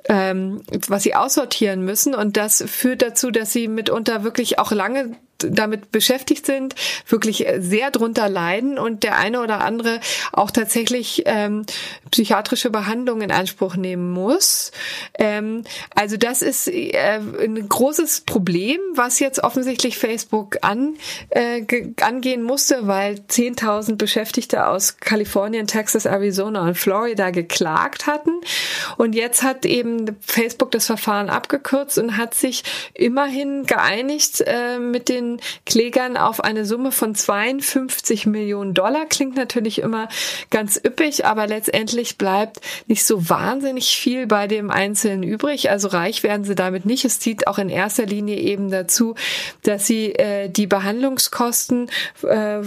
C: ähm, was sie aussortieren müssen. Und das führt dazu, dass sie mitunter wirklich auch lange damit beschäftigt sind, wirklich sehr drunter leiden und der eine oder andere auch tatsächlich ähm, psychiatrische Behandlung in Anspruch nehmen muss. Ähm, also das ist äh, ein großes Problem, was jetzt offensichtlich Facebook an, äh, angehen musste, weil 10.000 Beschäftigte aus Kalifornien, Texas, Arizona und Florida geklagt hatten. Und jetzt hat eben Facebook das Verfahren abgekürzt und hat sich immerhin geeinigt äh, mit den Klägern auf eine Summe von 52 Millionen Dollar. Klingt natürlich immer ganz üppig, aber letztendlich bleibt nicht so wahnsinnig viel bei dem Einzelnen übrig. Also reich werden sie damit nicht. Es zieht auch in erster Linie eben dazu, dass sie äh, die Behandlungskosten äh,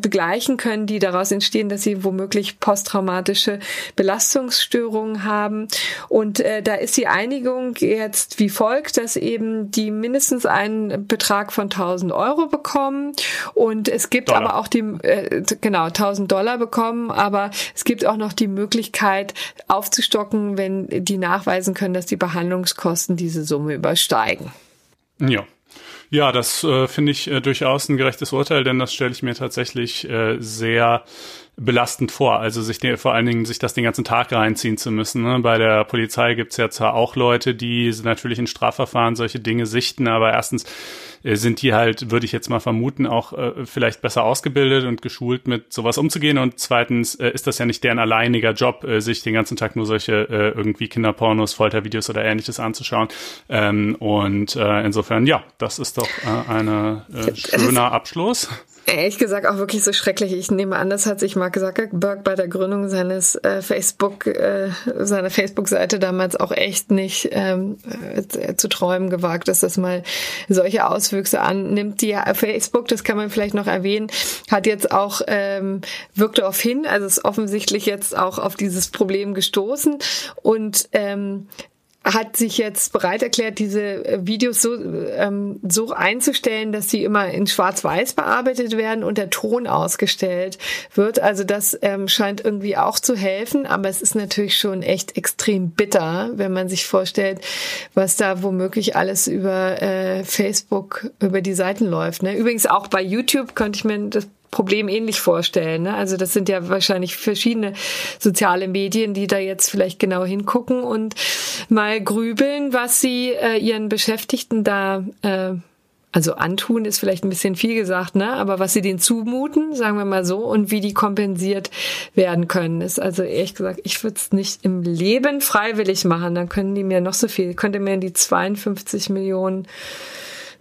C: begleichen können, die daraus entstehen, dass sie womöglich posttraumatische Belastungsstörungen haben. Und äh, da ist die Einigung jetzt wie folgt, dass eben die mindestens einen Betrag von 1000 Euro bekommen und es gibt Dollar. aber auch die, äh, genau, 1000 Dollar bekommen, aber es gibt auch noch die Möglichkeit aufzustocken, wenn die nachweisen können, dass die Behandlungskosten diese Summe übersteigen.
B: Ja. Ja, das äh, finde ich äh, durchaus ein gerechtes Urteil, denn das stelle ich mir tatsächlich äh, sehr belastend vor. Also sich den, vor allen Dingen sich das den ganzen Tag reinziehen zu müssen. Ne? Bei der Polizei gibt's ja zwar auch Leute, die natürlich in Strafverfahren solche Dinge sichten, aber erstens äh, sind die halt, würde ich jetzt mal vermuten, auch äh, vielleicht besser ausgebildet und geschult, mit sowas umzugehen. Und zweitens äh, ist das ja nicht deren alleiniger Job, äh, sich den ganzen Tag nur solche äh, irgendwie Kinderpornos, Foltervideos oder ähnliches anzuschauen. Ähm, und insofern, ja, das ist doch eine schöner Abschluss.
C: Ehrlich gesagt auch wirklich so schrecklich. Ich nehme an, das hat sich Mark Zuckerberg bei der Gründung seines äh, Facebook, äh, seiner Facebook-Seite damals auch echt nicht ähm, äh, zu träumen gewagt, dass das mal solche Auswüchse annimmt. Die Facebook, das kann man vielleicht noch erwähnen, hat jetzt auch ähm, wirkt darauf hin, also ist offensichtlich jetzt auch auf dieses Problem gestoßen und ähm, hat sich jetzt bereit erklärt, diese äh, Videos so, ähm, so einzustellen, dass sie immer in Schwarz-Weiß bearbeitet werden und der Ton ausgestellt wird. Also das ähm, scheint irgendwie auch zu helfen, aber es ist natürlich schon echt extrem bitter, wenn man sich vorstellt, was da womöglich alles über äh, Facebook, über die Seiten läuft. Ne? Übrigens auch bei YouTube könnte ich mir das Problem ähnlich vorstellen. Ne? Also das sind ja wahrscheinlich verschiedene soziale Medien, die da jetzt vielleicht genau hingucken und mal grübeln, was sie äh, ihren Beschäftigten da äh, also antun ist vielleicht ein bisschen viel gesagt, ne? Aber was sie denen zumuten, sagen wir mal so, und wie die kompensiert werden können, ist also ehrlich gesagt, ich würde es nicht im Leben freiwillig machen. Dann können die mir noch so viel, könnte mir die 52 Millionen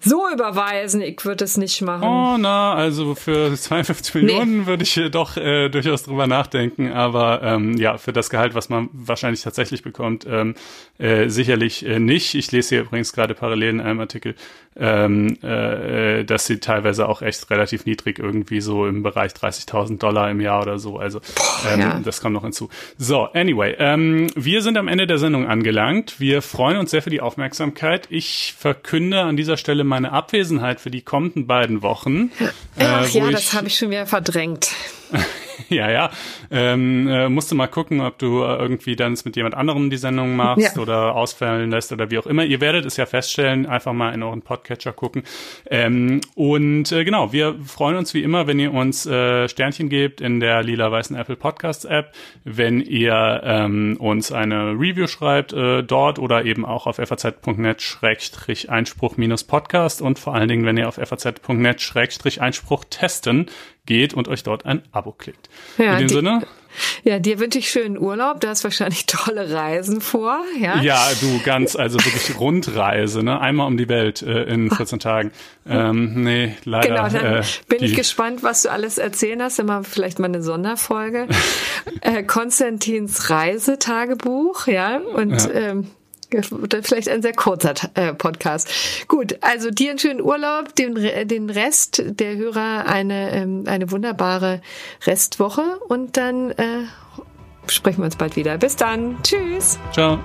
C: so überweisen, ich würde es nicht machen.
B: Oh, na, also für 52 Millionen nee. würde ich doch äh, durchaus drüber nachdenken, aber ähm, ja, für das Gehalt, was man wahrscheinlich tatsächlich bekommt, ähm, äh, sicherlich äh, nicht. Ich lese hier übrigens gerade parallel in einem Artikel, ähm, äh, dass sie teilweise auch echt relativ niedrig irgendwie so im Bereich 30.000 Dollar im Jahr oder so, also ähm, ja. das kommt noch hinzu. So, anyway, ähm, wir sind am Ende der Sendung angelangt. Wir freuen uns sehr für die Aufmerksamkeit. Ich verkünde an dieser Stelle meine Abwesenheit für die kommenden beiden Wochen.
C: Ach äh, ja, das habe ich schon wieder verdrängt.
B: ja, ja. Ähm, äh, musst du mal gucken, ob du äh, irgendwie dann mit jemand anderem die Sendung machst ja. oder ausfallen lässt oder wie auch immer. Ihr werdet es ja feststellen, einfach mal in euren Podcatcher gucken. Ähm, und äh, genau, wir freuen uns wie immer, wenn ihr uns äh, Sternchen gebt in der lila-weißen Apple Podcasts App, wenn ihr ähm, uns eine Review schreibt äh, dort oder eben auch auf faz.net-einspruch-podcast und vor allen Dingen, wenn ihr auf faz.net-einspruch testen geht und euch dort ein Abo klickt. Ja, In dem die, Sinne.
C: Ja, dir wünsche ich schönen Urlaub. Du hast wahrscheinlich tolle Reisen vor. Ja,
B: ja du ganz, also wirklich Rundreise, ne? Einmal um die Welt äh, in 14 Tagen. Ähm, nee, leider. Genau,
C: dann äh, bin ich gespannt, was du alles erzählen hast. Immer vielleicht mal eine Sonderfolge. äh, Konstantins Reisetagebuch, ja. Und ja. Ähm, Vielleicht ein sehr kurzer äh, Podcast. Gut, also dir einen schönen Urlaub, den, den Rest der Hörer eine, ähm, eine wunderbare Restwoche und dann äh, sprechen wir uns bald wieder. Bis dann. Tschüss.
B: Ciao.